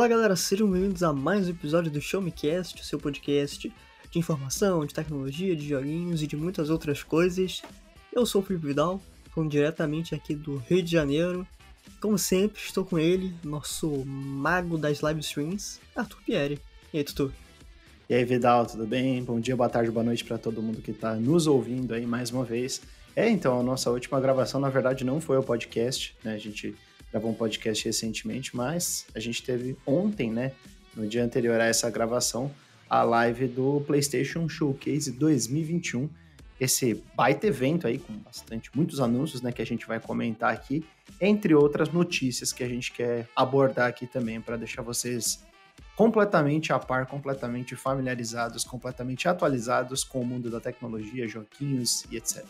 Fala galera, sejam bem-vindos a mais um episódio do Show Me Cast, o seu podcast de informação, de tecnologia, de joguinhos e de muitas outras coisas. Eu sou o Felipe Vidal, falando diretamente aqui do Rio de Janeiro. Como sempre, estou com ele, nosso mago das live streams, Arthur Pieri. E aí, Tutu? E aí, Vidal, tudo bem? Bom dia, boa tarde, boa noite para todo mundo que está nos ouvindo aí mais uma vez. É, então, a nossa última gravação, na verdade, não foi o podcast, né? A gente gravou um podcast recentemente, mas a gente teve ontem, né, no dia anterior a essa gravação, a live do PlayStation Showcase 2021. Esse baita evento aí com bastante, muitos anúncios, né, que a gente vai comentar aqui, entre outras notícias que a gente quer abordar aqui também para deixar vocês completamente a par, completamente familiarizados, completamente atualizados com o mundo da tecnologia, joguinhos e etc.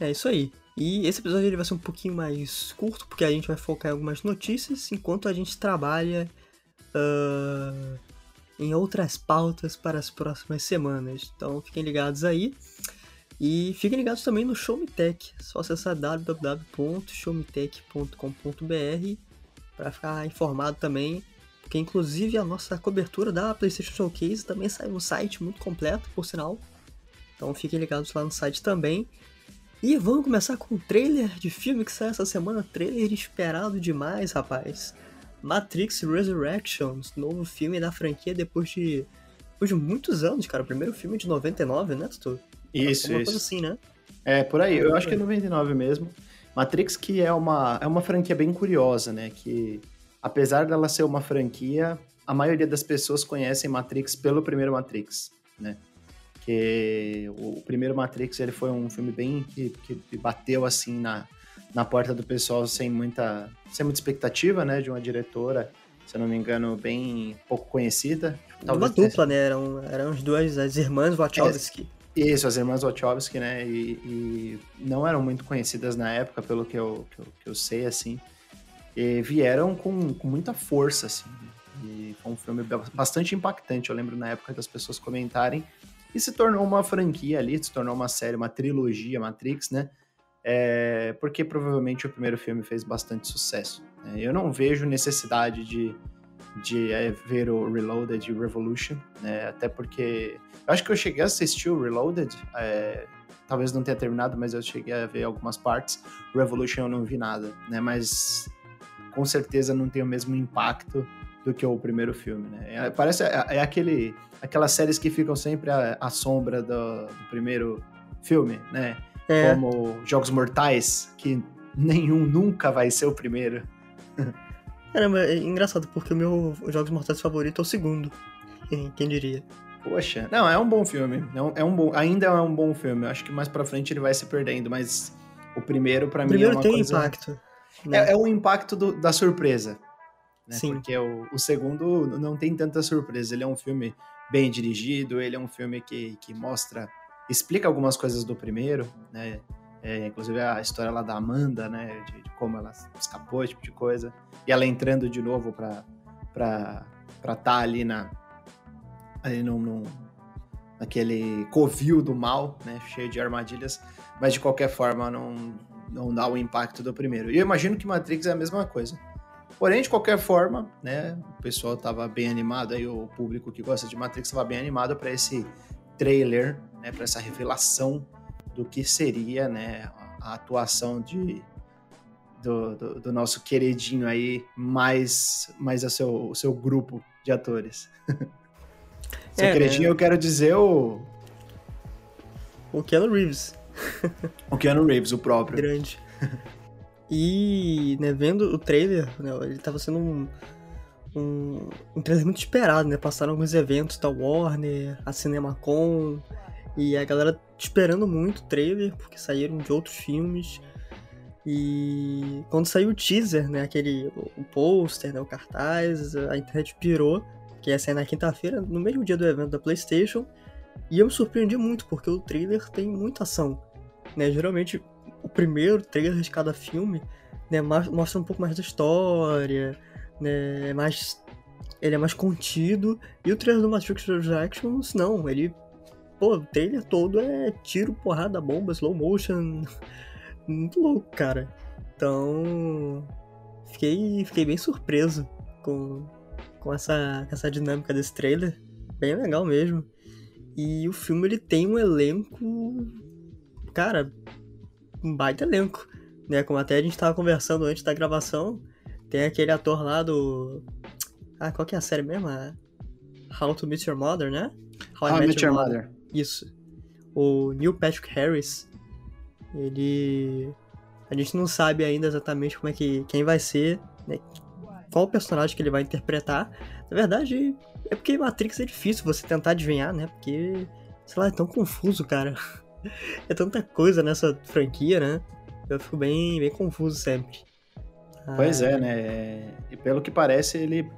É isso aí. E esse episódio ele vai ser um pouquinho mais curto, porque a gente vai focar em algumas notícias, enquanto a gente trabalha uh, em outras pautas para as próximas semanas. Então fiquem ligados aí. E fiquem ligados também no Show Me Tech. É só acessar www.showmetech.com.br para ficar informado também. Porque inclusive a nossa cobertura da PlayStation Showcase também sai no site muito completo, por sinal. Então fiquem ligados lá no site também. E vamos começar com um trailer de filme que sai essa semana, trailer esperado demais, rapaz. Matrix Resurrections, novo filme da franquia depois de, depois de muitos anos, cara. O primeiro filme é de 99, né, Tutu? Isso, Uma isso. coisa assim, né? É, por aí. Eu acho que é 99 mesmo. Matrix que é uma, é uma franquia bem curiosa, né? Que apesar dela ser uma franquia, a maioria das pessoas conhecem Matrix pelo primeiro Matrix, né? Que o primeiro Matrix ele foi um filme bem que, que bateu assim na, na porta do pessoal sem muita sem muita expectativa, né, de uma diretora, se eu não me engano, bem pouco conhecida. uma dupla, né, eram, eram as duas, as irmãs Wachowski. É, isso, as irmãs Wachowski, né, e, e, não eram muito conhecidas na época, pelo que eu, que eu, que eu sei, assim, e vieram com, com muita força, assim, e foi um filme bastante impactante, eu lembro na época das pessoas comentarem e se tornou uma franquia ali, se tornou uma série, uma trilogia Matrix, né? É, porque provavelmente o primeiro filme fez bastante sucesso. Né? Eu não vejo necessidade de, de é, ver o Reloaded e Revolution, né? Até porque eu acho que eu cheguei a assistir o Reloaded, é, talvez não tenha terminado, mas eu cheguei a ver algumas partes. Revolution eu não vi nada, né? Mas com certeza não tem o mesmo impacto do que o primeiro filme, né? É, parece é, é, aquele aquelas séries que ficam sempre à, à sombra do, do, primeiro filme, né? É. Como Jogos Mortais, que nenhum nunca vai ser o primeiro. Caramba, é engraçado, porque o meu Jogos Mortais favorito é o segundo. Quem diria? Poxa, não, é um bom filme. É um, é um bom, ainda é um bom filme. Eu acho que mais pra frente ele vai se perdendo, mas o primeiro, para mim, primeiro é uma tem coisa... impacto. Né? É, é o impacto do, da surpresa. Né? Sim. Porque o, o segundo não tem tanta surpresa. Ele é um filme bem dirigido, ele é um filme que, que mostra, explica algumas coisas do primeiro, né? É, inclusive a história lá da Amanda, né? De, de, como ela escapou, esse tipo de coisa. E ela entrando de novo pra estar pra tá ali na. Ali no, no, naquele covil do mal, né? Cheio de armadilhas. Mas de qualquer forma não, não dá o impacto do primeiro. E eu imagino que Matrix é a mesma coisa. Porém, de qualquer forma, né, o pessoal estava bem animado, aí o público que gosta de Matrix estava bem animado para esse trailer, né, para essa revelação do que seria, né, a atuação de do, do, do nosso queridinho aí, mais mais o seu, o seu grupo de atores. seu é, queridinho, né? eu quero dizer o o Keanu Reeves. o Keanu Reeves, o próprio. Grande. E, né, vendo o trailer, né, ele tava sendo um, um, um trailer muito esperado, né? Passaram alguns eventos da Warner, a CinemaCon, e a galera esperando muito o trailer, porque saíram de outros filmes. E quando saiu o teaser, né, aquele o pôster, né, o cartaz, a internet pirou, que ia sair na quinta-feira, no mesmo dia do evento da PlayStation. E eu me surpreendi muito, porque o trailer tem muita ação. Né? Geralmente o primeiro trailer de cada filme, né, mostra um pouco mais da história, né, é mais ele é mais contido, e o trailer do Matrix Resurrections não, ele pô, o trailer todo é tiro, porrada, bomba, slow motion, muito louco, cara. Então, fiquei fiquei bem surpreso com com essa, essa dinâmica desse trailer. Bem legal mesmo. E o filme ele tem um elenco. Cara, um baita elenco. Né? Como até a gente tava conversando antes da gravação. Tem aquele ator lá do. Ah, qual que é a série mesmo? How to Meet Your Mother, né? How, How I Met Your Mother. Mother. Isso. O Neil Patrick Harris. Ele. A gente não sabe ainda exatamente como é que. quem vai ser, né? Qual personagem que ele vai interpretar. Na verdade, é porque Matrix é difícil você tentar adivinhar, né? Porque, sei lá, é tão confuso, cara. É tanta coisa nessa franquia, né? Eu fico bem, bem confuso sempre. Pois é, ah. né? E pelo que parece, ele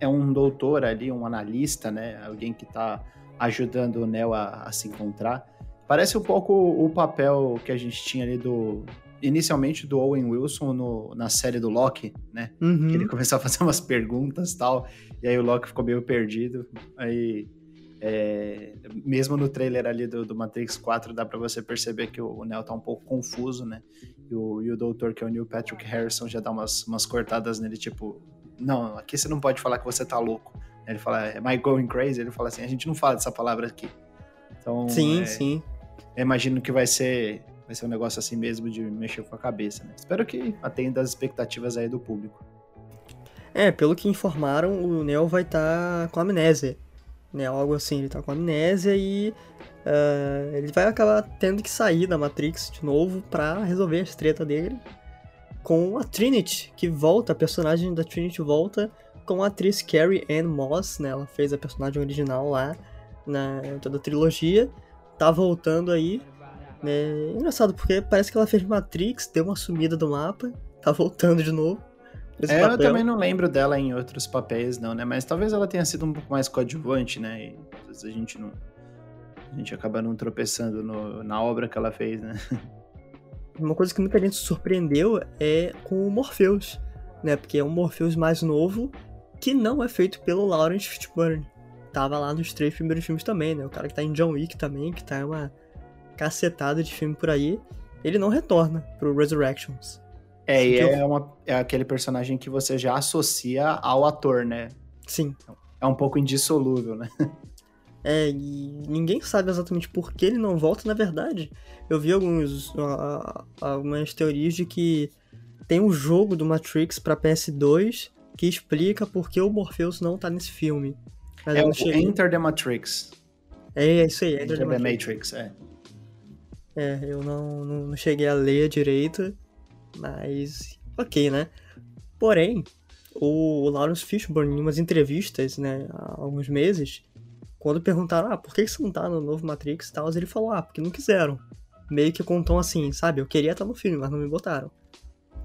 é um doutor ali, um analista, né? Alguém que tá ajudando o Neo a, a se encontrar. Parece um pouco o papel que a gente tinha ali do, inicialmente do Owen Wilson no, na série do Loki, né? Uhum. Que ele começou a fazer umas perguntas e tal, e aí o Loki ficou meio perdido. Aí, é, mesmo no trailer ali do, do Matrix 4, dá para você perceber que o, o Neo tá um pouco confuso, né? E o, e o doutor, que é o Neil Patrick Harrison, já dá umas, umas cortadas nele, tipo, não, aqui você não pode falar que você tá louco. Ele fala, am I going crazy? Ele fala assim, a gente não fala dessa palavra aqui. Então, sim, é, sim. Eu imagino que vai ser vai ser um negócio assim mesmo de mexer com a cabeça, né? Espero que atenda as expectativas aí do público. É, pelo que informaram, o Neo vai estar tá com amnésia. Né? Algo assim, ele tá com amnésia e uh, ele vai acabar tendo que sair da Matrix de novo para resolver as treta dele com a Trinity, que volta, a personagem da Trinity volta com a atriz Carrie Ann Moss, né? Ela fez a personagem original lá na toda a trilogia, tá voltando aí é engraçado, porque parece que ela fez Matrix, deu uma sumida do mapa, tá voltando de novo. É, eu também não lembro dela em outros papéis, não, né? Mas talvez ela tenha sido um pouco mais coadjuvante, né? E às vezes a gente não. A gente acaba não tropeçando no, na obra que ela fez, né? Uma coisa que muita gente surpreendeu é com o Morpheus, né? Porque é um Morpheus mais novo que não é feito pelo Lawrence Fishburne. Tava lá nos três primeiros filmes também, né? O cara que tá em John Wick também, que tá uma cacetada de filme por aí, ele não retorna pro Resurrections. É, e é, uma, é aquele personagem que você já associa ao ator, né? Sim. É um pouco indissolúvel, né? É, e ninguém sabe exatamente por que ele não volta, na verdade. Eu vi alguns, uh, algumas teorias de que tem um jogo do Matrix para PS2 que explica por que o Morpheus não tá nesse filme. Mas é o cheguei... Enter the Matrix. É, é isso aí, Enter, Enter the, the Matrix. Matrix, é. É, eu não, não, não cheguei a ler direito, mas ok, né? Porém, o Lawrence Fishburne, em umas entrevistas, né, há alguns meses, quando perguntaram, ah, por que você não tá no novo Matrix e tal, ele falou, ah, porque não quiseram. Meio que com um tom assim, sabe? Eu queria estar no filme, mas não me botaram.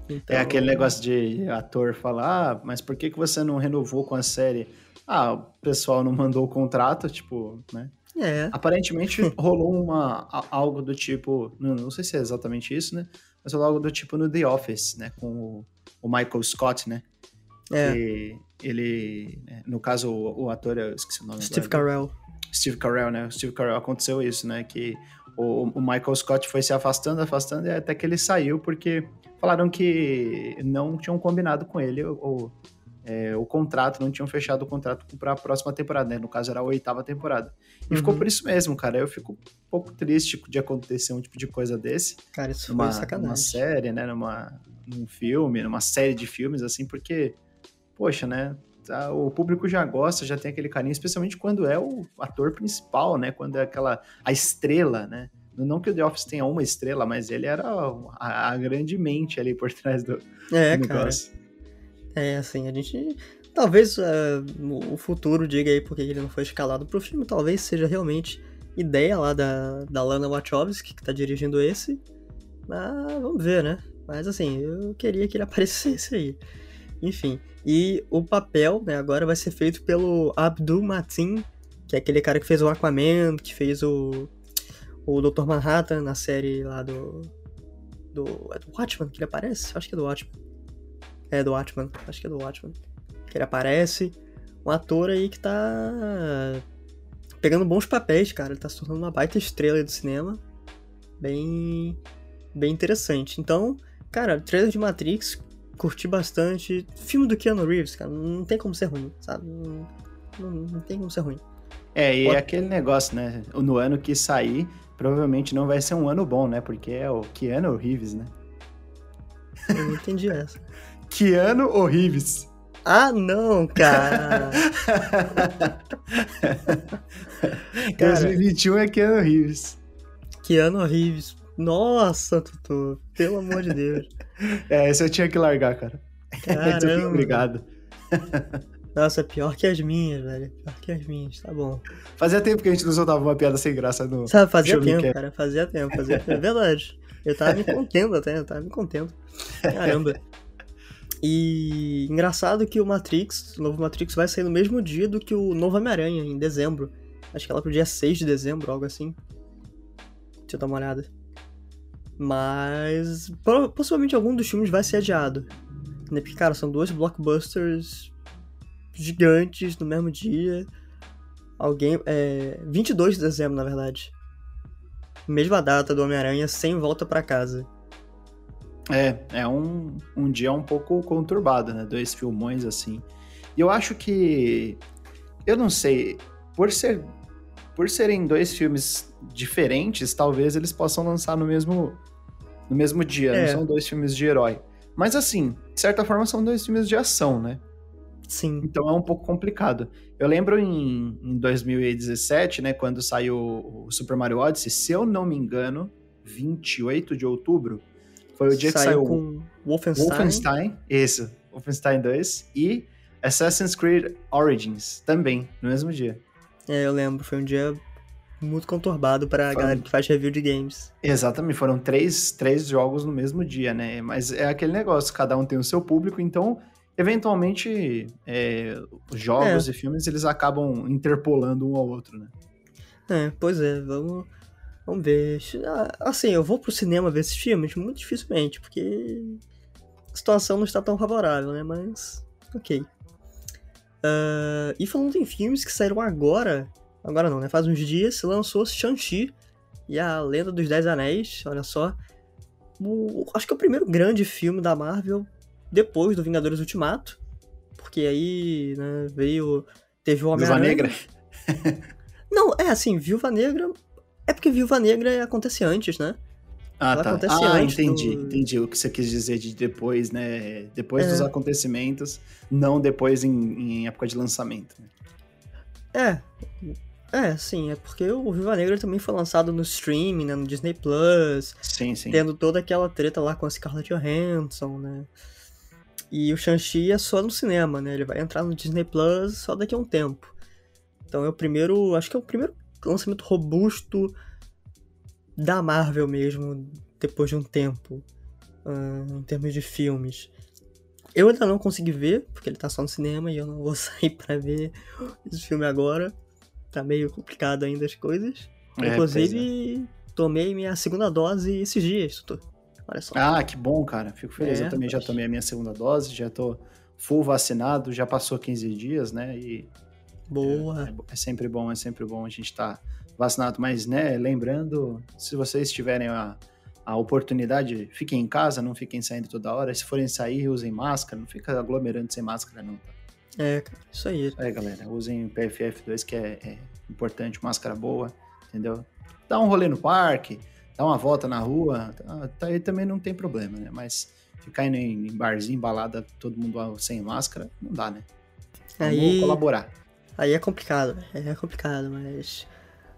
Então... É aquele negócio de ator falar, ah, mas por que, que você não renovou com a série? Ah, o pessoal não mandou o contrato, tipo, né? É. Aparentemente rolou uma, algo do tipo, não, não, sei se é exatamente isso, né? Mas rolou algo do tipo no The Office, né? Com o, o Michael Scott, né? É. E ele, né? no caso, o, o, ator, eu esqueci o nome Steve agora. Carell. Steve Carell, né? O Steve Carell aconteceu isso, né? Que o, o Michael Scott foi se afastando, afastando, e até que ele saiu porque falaram que não tinham combinado com ele o, é, o contrato, não tinham fechado o contrato para a próxima temporada, né? No caso era a oitava temporada. E uhum. ficou por isso mesmo, cara. Eu fico um pouco triste de acontecer um tipo de coisa desse. Cara, isso numa, foi sacanagem. Numa série, né? Numa, num filme, numa série de filmes, assim, porque, poxa, né? Tá, o público já gosta, já tem aquele carinho, especialmente quando é o ator principal, né? Quando é aquela a estrela, né? Não que o The Office tenha uma estrela, mas ele era a, a grande mente ali por trás do, é, do negócio. Cara. É, assim, a gente. Talvez uh, o futuro diga aí porque ele não foi escalado pro filme, talvez seja realmente ideia lá da, da Lana Wachowski, que tá dirigindo esse. Mas vamos ver, né? Mas assim, eu queria que ele aparecesse aí. Enfim, e o papel, né, agora vai ser feito pelo Abdul Matin, que é aquele cara que fez o Aquaman, que fez o, o Dr. Manhattan na série lá do. Do. É do Watchman que ele aparece? Acho que é do Watchman. É do Watchman, acho que é do Watchman. Que ele aparece. Um ator aí que tá pegando bons papéis, cara. Ele tá se tornando uma baita estrela do cinema. Bem. Bem interessante. Então, cara, trailer de Matrix curti bastante. Filme do Keanu Reeves, cara, não tem como ser ruim, sabe? Não, não, não tem como ser ruim. É, e Pode... aquele negócio, né? No ano que sair, provavelmente não vai ser um ano bom, né? Porque é o Keanu Reeves, né? Eu não entendi essa. Keanu ou Reeves? Ah, não, cara. cara 2021 é Keanu Reeves. Keanu Reeves. Nossa, Tutu. Pelo amor de Deus. É, esse eu tinha que largar, cara. Caramba. Obrigado. Nossa, é pior que as minhas, velho. Pior que as minhas, tá bom. Fazia tempo que a gente não soltava uma piada sem graça no. Sabe, fazia tempo, cara. Fazia tempo, fazia tempo. É verdade. Eu tava me contendo até, eu tava me contendo. Caramba. E engraçado que o Matrix, o novo Matrix, vai sair no mesmo dia do que o novo Homem-Aranha, em dezembro. Acho que é lá pro dia 6 de dezembro, algo assim. Deixa eu dar uma olhada. Mas possivelmente algum dos filmes vai ser adiado. Né? Porque, cara, são dois blockbusters gigantes no mesmo dia. Alguém. É, 22 de dezembro, na verdade. Mesma data do Homem-Aranha sem volta para casa. É, é um, um dia um pouco conturbado, né? Dois filmões assim. E eu acho que. Eu não sei. Por, ser, por serem dois filmes diferentes, talvez eles possam lançar no mesmo, no mesmo dia. É. Não são dois filmes de herói. Mas assim, de certa forma, são dois filmes de ação, né? Sim. Então é um pouco complicado. Eu lembro em, em 2017, né, quando saiu o Super Mario Odyssey, se eu não me engano, 28 de outubro, foi o dia saiu que saiu com Wolfenstein. Wolfenstein, isso, Wolfenstein 2 e Assassin's Creed Origins também, no mesmo dia. É, eu lembro, foi um dia muito conturbado para a galera que faz review de games. Exatamente, foram três, três jogos no mesmo dia, né? Mas é aquele negócio, cada um tem o seu público, então eventualmente é, os jogos é. e filmes eles acabam interpolando um ao outro, né? É, pois é, vamos, vamos ver. Ah, assim, eu vou pro cinema ver esses filmes muito dificilmente, porque a situação não está tão favorável, né? Mas, ok. Uh, e falando em filmes que saíram agora, agora não, né? Faz uns dias, se lançou Shang-Chi e a Lenda dos Dez Anéis, olha só. O, acho que é o primeiro grande filme da Marvel depois do Vingadores Ultimato, porque aí né, veio. Teve o Homem-Aranha. Viúva Negra? Não, é assim, Viúva Negra. É porque Viúva Negra acontece antes, né? Ah, Ela tá. ah, entendi, do... entendi o que você quis dizer de depois, né? Depois é. dos acontecimentos, não depois em, em época de lançamento. Né? É, é, sim, é porque o Viva Negra também foi lançado no streaming, né, no Disney Plus. Sim, sim. Tendo toda aquela treta lá com a Scarlett Johansson, né? E o Shang-Chi é só no cinema, né? Ele vai entrar no Disney Plus só daqui a um tempo. Então é o primeiro. Acho que é o primeiro lançamento robusto da Marvel mesmo, depois de um tempo. Uh, em termos de filmes. Eu ainda não consegui ver, porque ele tá só no cinema e eu não vou sair para ver esse filme agora. Tá meio complicado ainda as coisas. É, Inclusive, é. tomei minha segunda dose esses dias, tutor. Olha só. Ah, que bom, cara. Fico feliz. É, eu também já tomei a minha segunda dose, já tô full vacinado, já passou 15 dias, né? E Boa. É, é sempre bom, é sempre bom a gente estar tá vacinado. Mas, né, lembrando, se vocês tiverem a, a oportunidade, fiquem em casa, não fiquem saindo toda hora. Se forem sair, usem máscara, não fica aglomerando sem máscara, não. Tá? É, cara, isso aí. Aí, galera. Usem PFF2, que é, é importante, máscara boa, entendeu? Dá um rolê no parque, dar uma volta na rua, tá, tá, aí também não tem problema, né? Mas ficar indo em, barzinho, balada, todo mundo sem máscara, não dá, né? Aí, Vamos colaborar. Aí é complicado, é complicado, mas.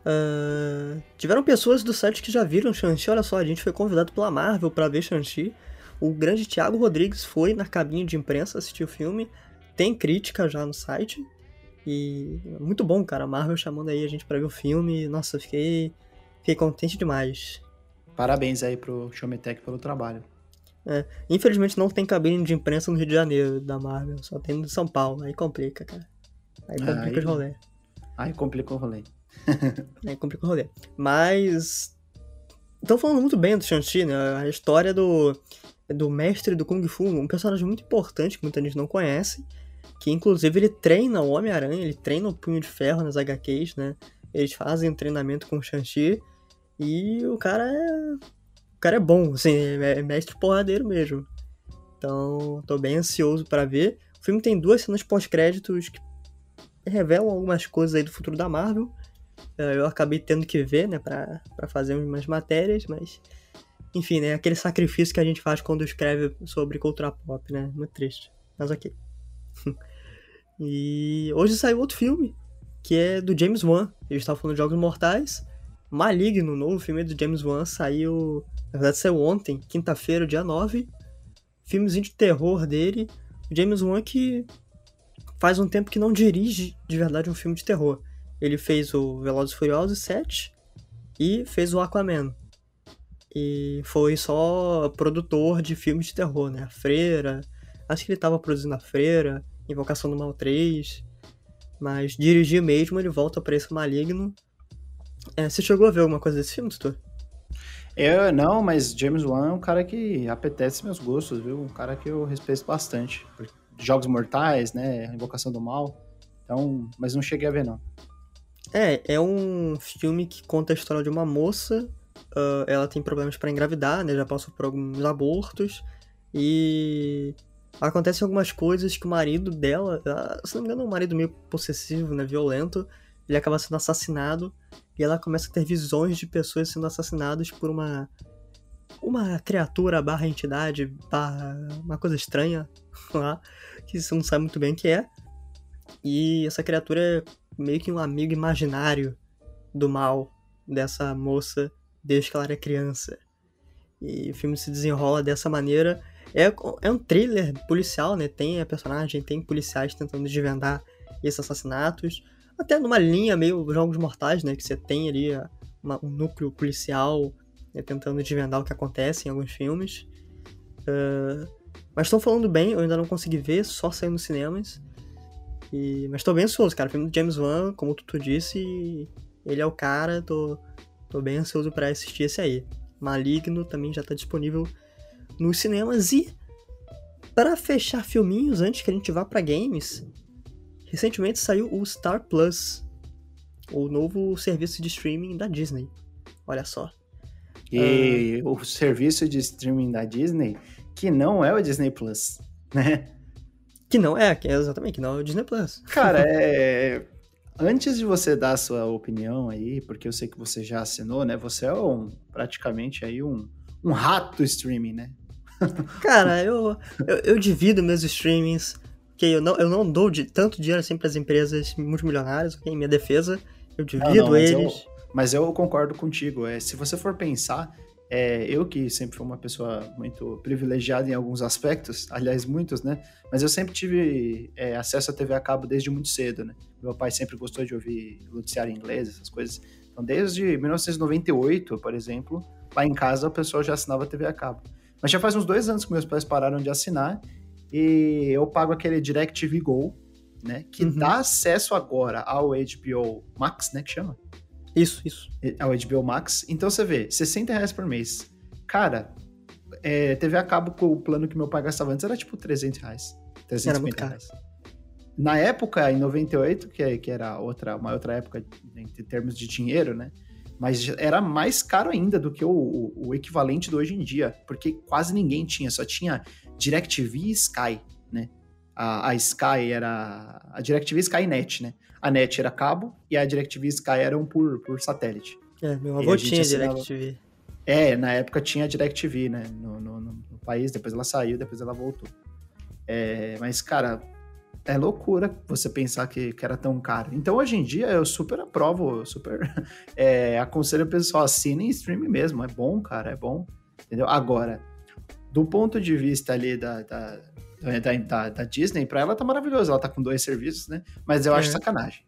Uh, tiveram pessoas do site que já viram Shang-Chi. Olha só, a gente foi convidado pela Marvel para ver Shang-Chi. O grande Thiago Rodrigues foi na cabine de imprensa assistir o filme. Tem crítica já no site. E muito bom, cara. A Marvel chamando aí a gente para ver o filme. Nossa, fiquei, fiquei contente demais. Parabéns aí pro Showmetech pelo trabalho. É, infelizmente não tem cabine de imprensa no Rio de Janeiro da Marvel, só tem no São Paulo. Aí complica, cara. Aí complica aí, o rolê. Aí complica o rolê. aí complica o rolê. Mas. Estão falando muito bem do Shang-Chi, né? A história do, do mestre do Kung Fu, um personagem muito importante que muita gente não conhece. Que inclusive ele treina o Homem-Aranha, ele treina o Punho de Ferro nas HQs, né? Eles fazem treinamento com o Shang-Chi. E o cara é. O cara é bom, assim, é mestre porradeiro mesmo. Então, tô bem ansioso para ver. O filme tem duas cenas pós-créditos que revelam algumas coisas aí do futuro da Marvel. Eh, eu acabei tendo que ver, né, pra, pra fazer umas matérias, mas. Enfim, né, aquele sacrifício que a gente faz quando escreve sobre cultura pop, né? Muito triste. Mas ok. e hoje saiu outro filme, que é do James Wan. Ele estava falando de Jogos Mortais. Maligno, o novo filme do James Wan, saiu. Na verdade, saiu ontem, quinta-feira, dia 9. Filmezinho de terror dele. O James Wan que faz um tempo que não dirige de verdade um filme de terror. Ele fez o Velozes e Furiosos 7 e fez o Aquaman. E foi só produtor de filmes de terror, né? A Freira. Acho que ele tava produzindo A Freira, Invocação do Mal 3. Mas dirigir mesmo, ele volta para esse maligno. É, você chegou a ver alguma coisa desse filme, Tutor? Eu não, mas James Wan é um cara que apetece meus gostos, viu? Um cara que eu respeito bastante. Jogos Mortais, né? Invocação do Mal. Então, mas não cheguei a ver, não. É, é um filme que conta a história de uma moça. Uh, ela tem problemas para engravidar, né? Já passou por alguns abortos. E acontecem algumas coisas que o marido dela, se não me engano, é um marido meio possessivo, né? Violento. Ele acaba sendo assassinado. E ela começa a ter visões de pessoas sendo assassinadas por uma. Uma criatura barra entidade, barra uma coisa estranha lá, que você não sabe muito bem o que é. E essa criatura é meio que um amigo imaginário do mal dessa moça desde que ela era criança. E o filme se desenrola dessa maneira. É, é um thriller policial, né? Tem a personagem, tem policiais tentando desvendar esses assassinatos. Até numa linha meio Jogos Mortais, né? Que você tem ali uma, um núcleo policial né? tentando desvendar o que acontece em alguns filmes. Uh, mas estão falando bem, eu ainda não consegui ver, só saiu nos cinemas. E, mas tô bem ansioso, cara. O filme do James Wan, como tu disse, ele é o cara, tô, tô bem ansioso para assistir esse aí. Maligno também já tá disponível nos cinemas. E para fechar filminhos, antes que a gente vá para games, recentemente saiu o Star Plus, o novo serviço de streaming da Disney. Olha só. E uh... o serviço de streaming da Disney, que não é o Disney Plus, né? Que não é, que é exatamente, que não é o Disney Plus. Cara, é. Antes de você dar a sua opinião aí, porque eu sei que você já assinou, né? Você é um, praticamente aí um, um rato streaming, né? Cara, eu, eu, eu, divido meus streamings, que eu não, eu não dou de, tanto dinheiro assim para as empresas multimilionárias, em minha defesa, eu divido não, não, eles. Eu, mas eu concordo contigo. É, se você for pensar, é, eu que sempre fui uma pessoa muito privilegiada em alguns aspectos, aliás, muitos, né? Mas eu sempre tive é, acesso à TV a cabo desde muito cedo, né? Meu pai sempre gostou de ouvir noticiário inglês, essas coisas. Então, desde 1998, por exemplo, lá em casa o pessoal já assinava TV a cabo. Mas já faz uns dois anos que meus pais pararam de assinar e eu pago aquele DirecTV Go, né? Que uhum. dá acesso agora ao HBO Max, né? Que chama? Isso, isso. É o HBO Max. Então você vê, 60 reais por mês. Cara, é, TV a cabo com o plano que meu pai gastava antes era tipo 300 reais. 350 reais. Na época, em 98, que, que era outra, uma outra época em termos de dinheiro, né? Mas era mais caro ainda do que o, o, o equivalente do hoje em dia, porque quase ninguém tinha, só tinha DirecTV e Sky, né? A, a Sky era. A DirecTV Skynet, né? A NET era cabo e a DirecTV Sky eram por, por satélite. É, meu avô tinha assinava... DirecTV. É, na época tinha DirecTV, né? No, no, no, país, depois ela saiu, depois ela voltou. É, mas, cara, é loucura você pensar que, que, era tão caro. Então, hoje em dia, eu super aprovo, super é, aconselho o pessoal, assinem stream mesmo. É bom, cara, é bom. Entendeu? Agora, do ponto de vista ali da, da da, da, da Disney, pra ela tá maravilhoso. Ela tá com dois serviços, né? Mas eu é. acho sacanagem.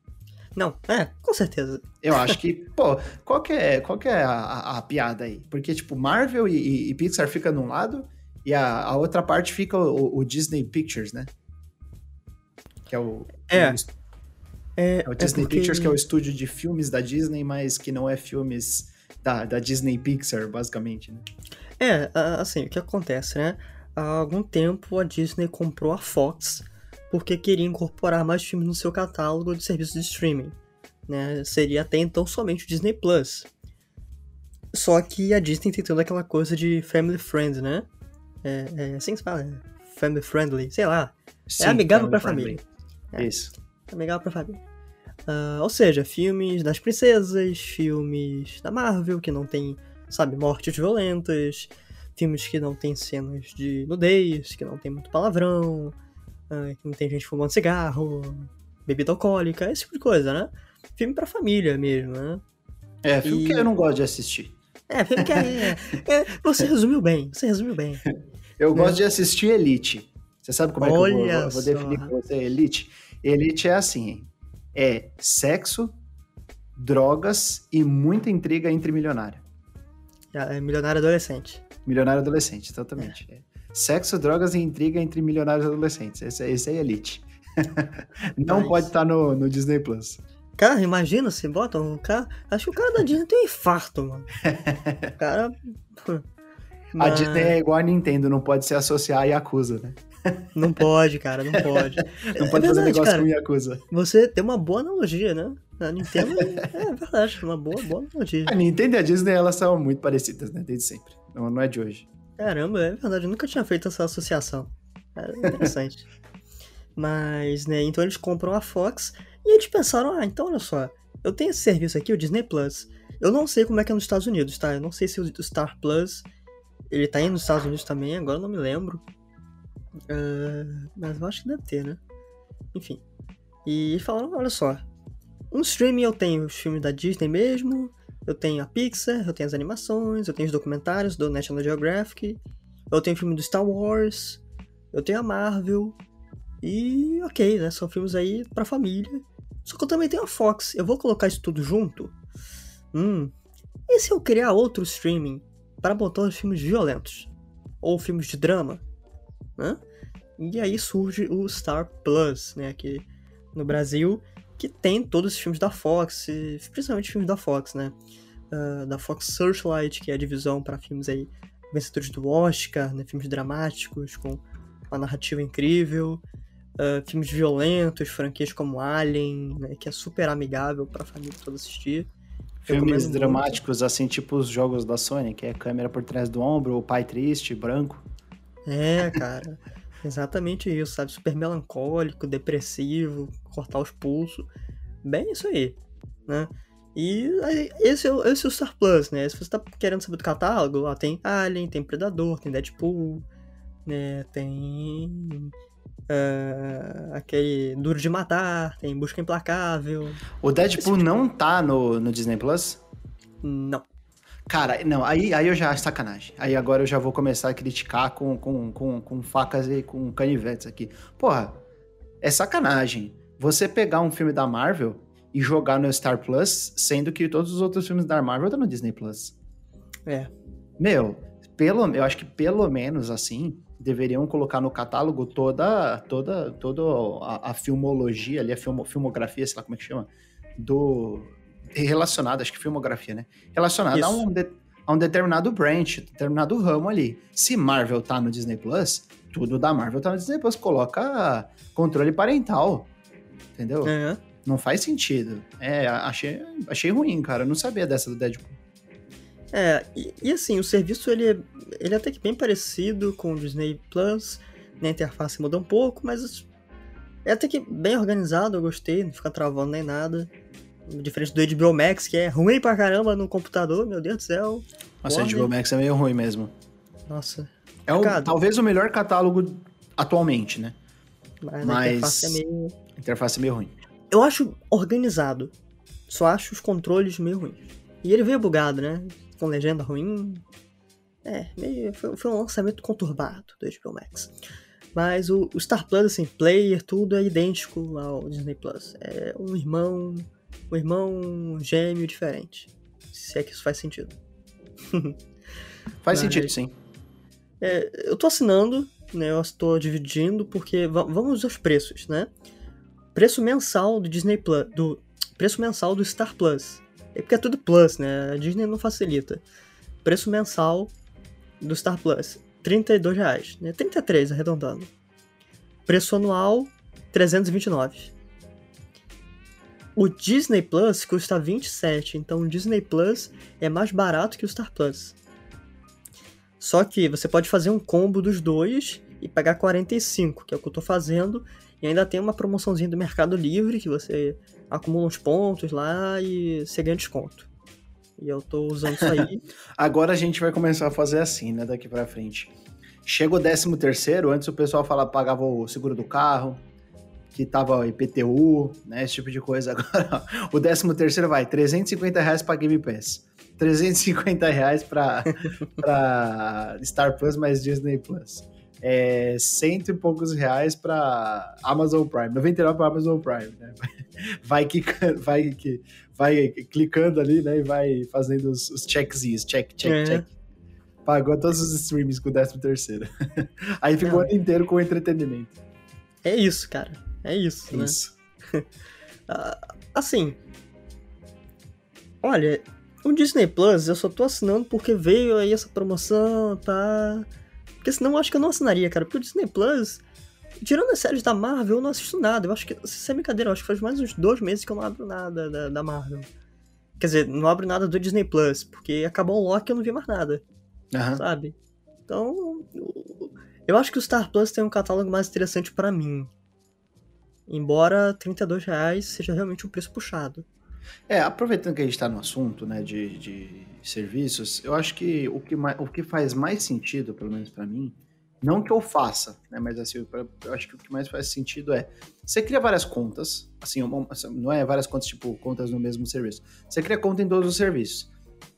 Não, é, com certeza. Eu acho que, pô, qual que é, qual que é a, a, a piada aí? Porque, tipo, Marvel e, e, Pixar fica num lado e a, a outra parte fica o, o, Disney Pictures, né? Que é o... É. O, é, é, o Disney é porque... Pictures, que é o estúdio de filmes da Disney, mas que não é filmes da, da Disney Pixar, basicamente, né? É, assim, o que acontece, né? Há algum tempo a Disney comprou a Fox porque queria incorporar mais filmes no seu catálogo de serviços de streaming. Né? Seria até então somente o Disney Plus. Só que a Disney tem toda aquela coisa de family friend, né? É, é assim que se fala, é family friendly, sei lá. Sim, é amigável family pra friendly. família. É. Isso. Amigável pra família. Ah, ou seja, filmes das princesas, filmes da Marvel que não tem, sabe, mortes violentas, filmes que não tem cenas de nudez, que não tem muito palavrão, ah, que não tem gente fumando cigarro, bebida alcoólica, esse tipo de coisa, né? Filme pra família mesmo, né? É, filme E- que eu não gosto de assistir. É, filme que é, é- Você resumiu bem, você resumiu bem. Eu Né? gosto de assistir Elite. Você sabe como é que eu vou, Olha vou definir pra você Elite? Elite é assim, é sexo, drogas e muita intriga entre milionário. É milionário adolescente. Milionário adolescente, exatamente. É. Sexo, drogas e intriga entre milionários adolescentes. Esse, é- esse é Elite. não Nice. pode estar no, no Disney Plus. Cara, imagina se bota um cara. Acho que o cara da Disney tem um infarto, mano. O cara. A Mas Disney é igual a Nintendo, não pode se associar a Yakuza, né? Não pode, cara, não pode. Não É pode fazer verdade, negócio cara. com Yakuza. Você tem uma boa analogia, né? A Nintendo é verdade, uma boa, boa analogia. A Nintendo e a Disney, elas são muito parecidas, né? Desde sempre. Não, não é de hoje. Caramba, é verdade, eu nunca tinha feito essa associação. É interessante. Mas, né, então eles compram a Fox e eles pensaram, ah, então olha só, eu tenho esse serviço aqui, o Disney Plus. Eu não sei como é que é nos Estados Unidos, tá? Eu não sei se o Star Plus, ele tá aí nos Estados Unidos também, agora eu não me lembro. Ah, mas eu acho que deve ter, né? Enfim. E falaram, olha só, um streaming eu tenho os filmes da Disney mesmo, eu tenho a Pixar, eu tenho as animações, eu tenho os documentários do National Geographic, eu tenho o filme do Star Wars, eu tenho a Marvel, e ok, né? São filmes aí pra família. Só que eu também tenho a Fox. Eu vou colocar isso tudo junto? Hum. E se eu criar outro streaming para botar os filmes violentos? Ou filmes de drama? Né? E aí surge o Star Plus, né? Aqui no Brasil, que tem todos os filmes da Fox, principalmente filmes da Fox, né? Ah, da Fox Searchlight, que é a divisão para filmes aí vencedores do Oscar, né? Filmes dramáticos com uma narrativa incrível, ah, filmes violentos, franquias como Alien, né, que é super amigável pra família toda assistir. Filmes Recomendo muito. dramáticos, assim, tipo os jogos da Sony, que é câmera por trás do ombro, o pai triste, branco. É, cara, exatamente isso, sabe? Super melancólico, depressivo, cortar os pulsos, bem isso aí, né? E esse é, o- esse é o Star Plus, né? Se você tá querendo saber do catálogo, lá tem Alien, tem Predador, tem Deadpool, né? Tem ah, aquele Duro de Matar, tem Busca Implacável. O Deadpool tipo- não tá no, no Disney Plus? Não. Cara, não, aí, aí eu já acho sacanagem. Aí agora eu já vou começar a criticar com, com, com, com facas e com canivetes aqui. Porra, é sacanagem. Você pegar um filme da Marvel e jogar no Star Plus, sendo que todos os outros filmes da Marvel estão no Disney Plus. É. Meu, pelo, eu acho que pelo menos assim, deveriam colocar no catálogo toda toda toda a, a filmologia ali, a filmo- filmografia, sei lá como é que chama, do relacionada, acho que filmografia, né? Relacionada a um, de- a um determinado branch, determinado ramo ali. Se Marvel tá no Disney Plus, tudo da Marvel tá no Disney Plus, coloca controle parental. Entendeu? Não faz sentido. É, achei, achei ruim, cara. Eu não sabia dessa do Deadpool. É, e, e assim, o serviço ele é, ele é até que bem parecido com o Disney Plus, né? A interface muda um pouco, mas é até que bem organizado, eu gostei, não fica travando nem nada. Diferente do HBO Max, que é ruim pra caramba no computador, meu Deus do céu. Nossa, o. HBO Max é meio ruim mesmo. Nossa, É o, talvez o melhor catálogo atualmente, né? mas, a Mas- interface é meio. A interface é meio ruim. Eu acho organizado, só acho os controles meio ruins. E ele veio bugado, né? Com legenda ruim. É, meio, foi, foi um lançamento conturbado do HBO Max. Mas o, o Star Plus, assim, player, tudo é idêntico ao Disney Plus. É um irmão, um irmão gêmeo diferente. Se é que isso faz sentido. Faz Mas- sentido, sim. É, eu tô assinando, né? Eu estou dividindo porque va- vamos aos preços, né? Preço mensal do Disney Plus, do preço mensal do Star Plus. É porque é tudo Plus, né? A Disney não facilita. Preço mensal do Star Plus, 32 reais, né? 33 arredondando. Preço anual, 329. O Disney Plus custa 27, então o Disney Plus é mais barato que o Star Plus. Só que você pode fazer um combo dos dois e pagar 45, que é o que eu tô fazendo. E ainda tem uma promoçãozinha do Mercado Livre, que você acumula uns pontos lá e você ganha desconto. E eu tô usando isso aí. Agora a gente vai começar a fazer assim, né, daqui pra frente. Chega o 13 terceiro, antes o pessoal falava, pagava o seguro do carro, que tava IPTU, né, esse tipo de coisa. Agora, o 13 terceiro vai, 350 reais pra Game Pass. 350 reais pra, pra Star Plus mais Disney Plus é, cento e poucos reais para Amazon Prime, 99 para Amazon Prime, né? Vai, que, vai, vai clicando ali, né? E vai fazendo os, os checkzinhos, check, check, é. check. Pagou todos os streams com o 13 terceiro. Aí ficou o ano inteiro com entretenimento. É isso, cara. É isso, né? Isso. Ah, assim, olha, o Disney Plus eu só tô assinando porque veio aí essa promoção, tá? Porque senão eu acho que eu não assinaria, cara. Porque o Disney Plus, tirando as séries da Marvel, eu não assisto nada. Eu acho que, sem brincadeira, eu acho que faz mais uns dois meses que eu não abro nada da, da Marvel. Quer dizer, não abro nada do Disney Plus, porque acabou o Loki e eu não vi mais nada. Uhum. Sabe? Então, eu acho que o Star Plus tem um catálogo mais interessante para mim. Embora 32 reais seja realmente um preço puxado. É, aproveitando que a gente está no assunto né, de, de serviços, eu acho que o que, o que faz mais sentido, pelo menos para mim, não que eu faça, né, mas assim, eu acho que o que mais faz sentido é você cria várias contas, assim, não é várias contas tipo contas no mesmo serviço. Você cria conta em todos os serviços.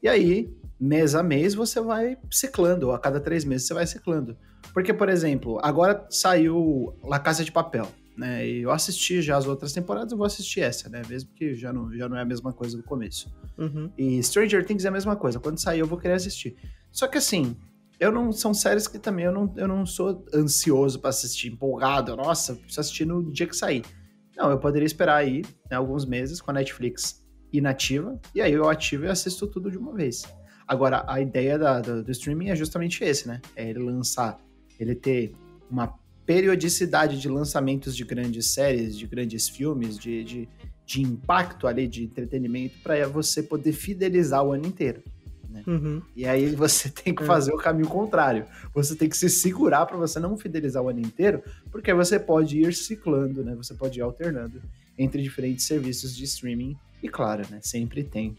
E aí, mês a mês, você vai ciclando, a cada três meses você vai ciclando. Porque, por exemplo, agora saiu La Casa de Papel né? E eu assisti já as outras temporadas, eu vou assistir essa, né? Mesmo que já não, já não é a mesma coisa do começo. Uhum. E Stranger Things é a mesma coisa. Quando sair, eu vou querer assistir. Só que assim, eu não. São séries que também eu não, eu não sou ansioso para assistir, empolgado. Nossa, preciso assistir no dia que sair. Não, eu poderia esperar aí né, alguns meses com a Netflix inativa, e aí eu ativo e assisto tudo de uma vez. Agora, a ideia da, do, do streaming é justamente esse, né? É ele lançar, ele ter uma periodicidade de lançamentos de grandes séries, de grandes filmes, de, de, de impacto ali, de entretenimento, para você poder fidelizar o ano inteiro. Né? Uhum. E aí você tem que é. fazer é. o caminho contrário. Você tem que se segurar para você não fidelizar o ano inteiro, porque você pode ir ciclando, né? Você pode ir alternando entre diferentes serviços de streaming. E claro, né? Sempre tem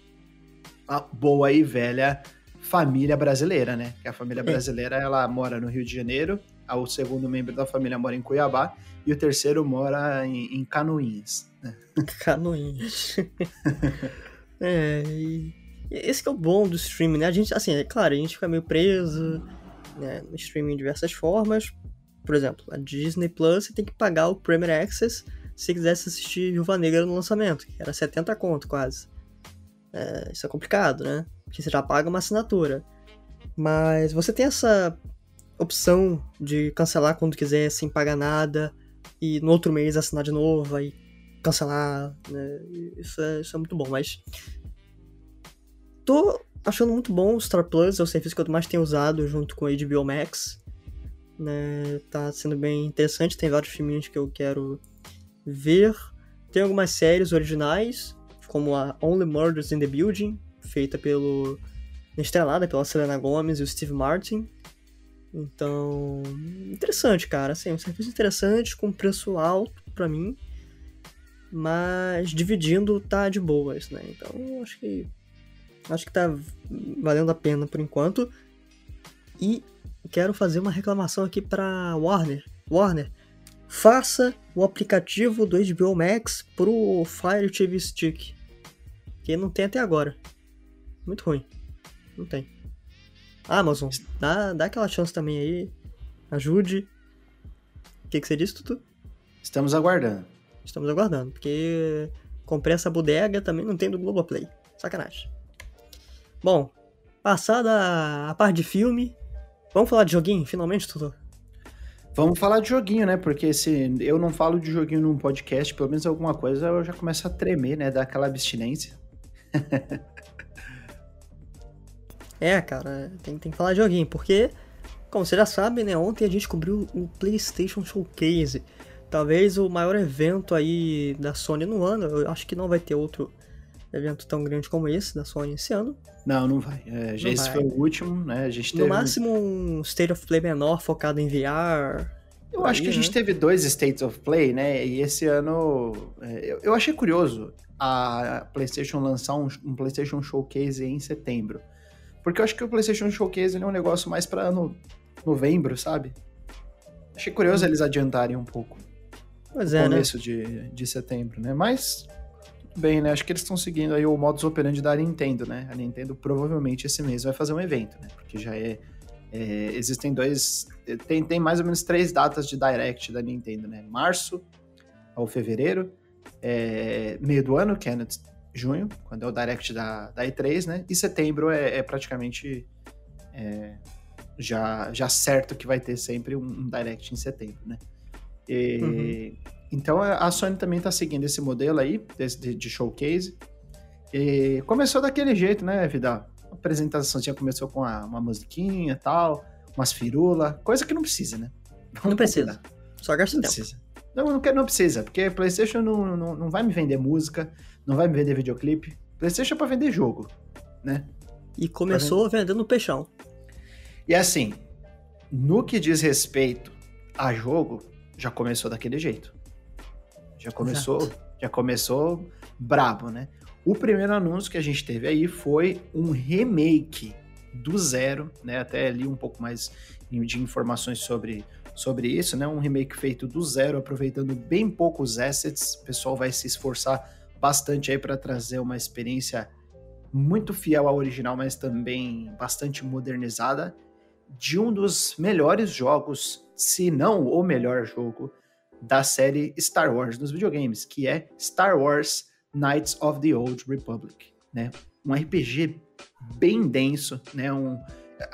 a boa e velha família brasileira, né? Que a família é. brasileira ela mora no Rio de Janeiro, o segundo membro da família mora em Cuiabá e o terceiro mora em, em Canoinhas. Né? É, e esse é o bom do streaming, né? A gente, assim, é claro, a gente fica meio preso né, no streaming de diversas formas. Por exemplo, a Disney Plus você tem que pagar o Premier Access se quisesse assistir Viúva Negra no lançamento, que era 70 conto quase. É, isso é complicado, né? Porque você já paga uma assinatura. Mas você tem essa opção de cancelar quando quiser sem pagar nada e no outro mês assinar de novo aí cancelar, né? Isso é, isso é muito bom, mas tô achando muito bom o Star Plus, é o serviço que eu mais tenho usado junto com a HBO Max, né? Tá sendo bem interessante, tem vários filminhos que eu quero ver. Tem algumas séries originais, como a Only Murders in the Building, feita pelo estrelada pela Selena Gomez e o Steve Martin, então, interessante, cara. Assim, um serviço interessante, com preço alto para mim, mas dividindo tá de boas, né? Então, acho que acho que tá valendo a pena por enquanto. E quero fazer uma reclamação aqui para Warner. Warner, faça o aplicativo do HBO Max pro Fire TV Stick, que não tem até agora. Muito ruim. Não tem. Amazon, dá, dá aquela chance também aí. Ajude. O que, que você disse, Tutu? Estamos aguardando. Estamos aguardando, porque comprei essa bodega também não tem do Globoplay. Sacanagem. Bom, passada a parte de filme, vamos falar de joguinho, finalmente, Tutu? Vamos falar de joguinho, né? Porque se eu não falo de joguinho num podcast, pelo menos alguma coisa, eu já começo a tremer, né? Dar aquela abstinência. É, cara, tem, tem que falar de joguinho, porque, como você já sabe, né, ontem a gente cobriu o PlayStation Showcase. Talvez o maior evento aí da Sony no ano, eu acho que não vai ter outro evento tão grande como esse da Sony esse ano. Não, não vai. É, já Não esse vai. foi o último, né? A gente No teve. máximo um State of Play menor focado em VR. Eu acho que a aí, gente né? teve dois States of Play, né? E esse ano. é, eu, eu achei curioso a PlayStation lançar um, um PlayStation Showcase em setembro. Porque eu acho que o PlayStation Showcase é um negócio mais pra ano novembro, sabe? Achei curioso eles adiantarem um pouco. Pois é, né? começo de, de setembro, né? Mas, tudo bem, né? Acho que eles estão seguindo aí o modus operandi da Nintendo, né? A Nintendo provavelmente esse mês vai fazer um evento, né? Porque já é. é, existem dois. Tem, tem mais ou menos três datas de Direct da Nintendo, né? Março ao fevereiro, é, meio do ano, que é junho, quando é o Direct da, da E3, né? E setembro é, é praticamente. é, já, já certo que vai ter sempre um, um Direct em setembro, né? E, Então a Sony também tá seguindo esse modelo aí, de, de showcase. E começou daquele jeito, né, Vidal? A apresentação já começou com a- uma musiquinha e tal, umas firula, coisa que não precisa, né? Vamos Não precisa. Só gasta Não tempo. precisa. Não, não, não precisa, porque PlayStation não, não, não vai me vender música, não vai me vender videoclipe. PlayStation é pra vender jogo, né? E começou vendendo peixão. E assim, no que diz respeito a jogo, já começou daquele jeito. Já começou, já começou brabo, né? O primeiro anúncio que a gente teve aí foi um remake do zero, né? Até ali um pouco mais de informações sobre, sobre isso, né? Um remake feito do zero, aproveitando bem poucos assets. O pessoal vai se esforçar bastante aí para trazer uma experiência muito fiel ao original, mas também bastante modernizada de um dos melhores jogos, se não o melhor jogo da série Star Wars nos videogames, que é Star Wars Knights of the Old Republic, né? Um RPG bem denso, né? Um,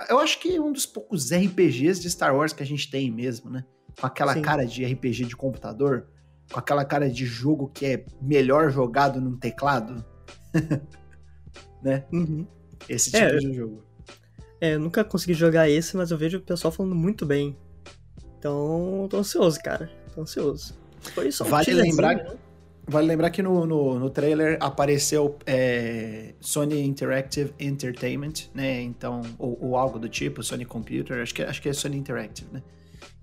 eu acho que é um dos poucos RPGs de Star Wars que a gente tem mesmo, né? Com aquela Sim. cara de RPG de computador, com aquela cara de jogo que é melhor jogado num teclado, né? Uhum. Esse É, tipo de jogo. É, eu nunca consegui jogar esse, mas eu vejo o pessoal falando muito bem. Então, tô ansioso, cara. Tô ansioso. Foi só um Vale lembrar- né? Vale lembrar que no, no, no trailer apareceu é, Sony Interactive Entertainment, né? Então, ou, ou algo do tipo, Sony Computer, acho que, acho que é Sony Interactive, né?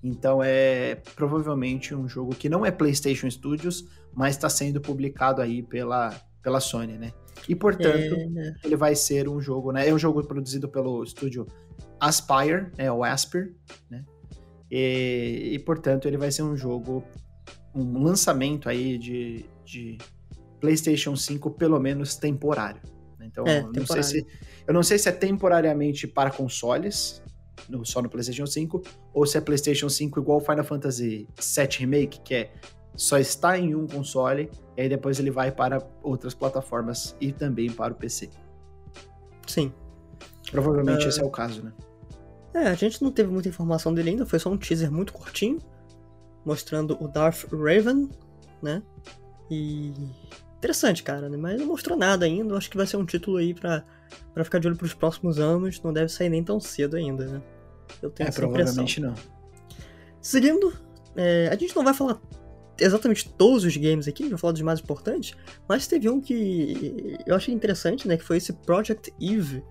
Então é provavelmente um jogo que não é PlayStation Studios, mas está sendo publicado aí pela, pela Sony, né? E portanto, É, ele vai ser um jogo, né? É um jogo produzido pelo estúdio Aspire, né? O Aspir, né? E, e, portanto ele vai ser um jogo, um lançamento aí de, de PlayStation 5 pelo menos temporário. né? Então, É, eu não se eu não sei se é temporariamente para consoles, no- só no PlayStation 5, ou se é PlayStation 5 igual Final Fantasy VII Remake, que é só está em um console e aí depois ele vai para outras plataformas e também para o PC. sim. Provavelmente Ah. esse é o caso, né? É, a gente não teve muita informação dele ainda, foi só um teaser muito curtinho, mostrando o Darth Raven, né? E. Interessante, cara, né? Mas não mostrou nada ainda. Eu acho que vai ser um título aí pra, pra ficar de olho pros próximos anos. Não deve sair nem tão cedo ainda, né? Eu tenho É, essa impressão. provavelmente não. Seguindo, é, a gente não vai falar exatamente todos os games aqui, a gente vai falar dos mais importantes, mas teve um que eu achei interessante, né? Que foi esse Project Eve,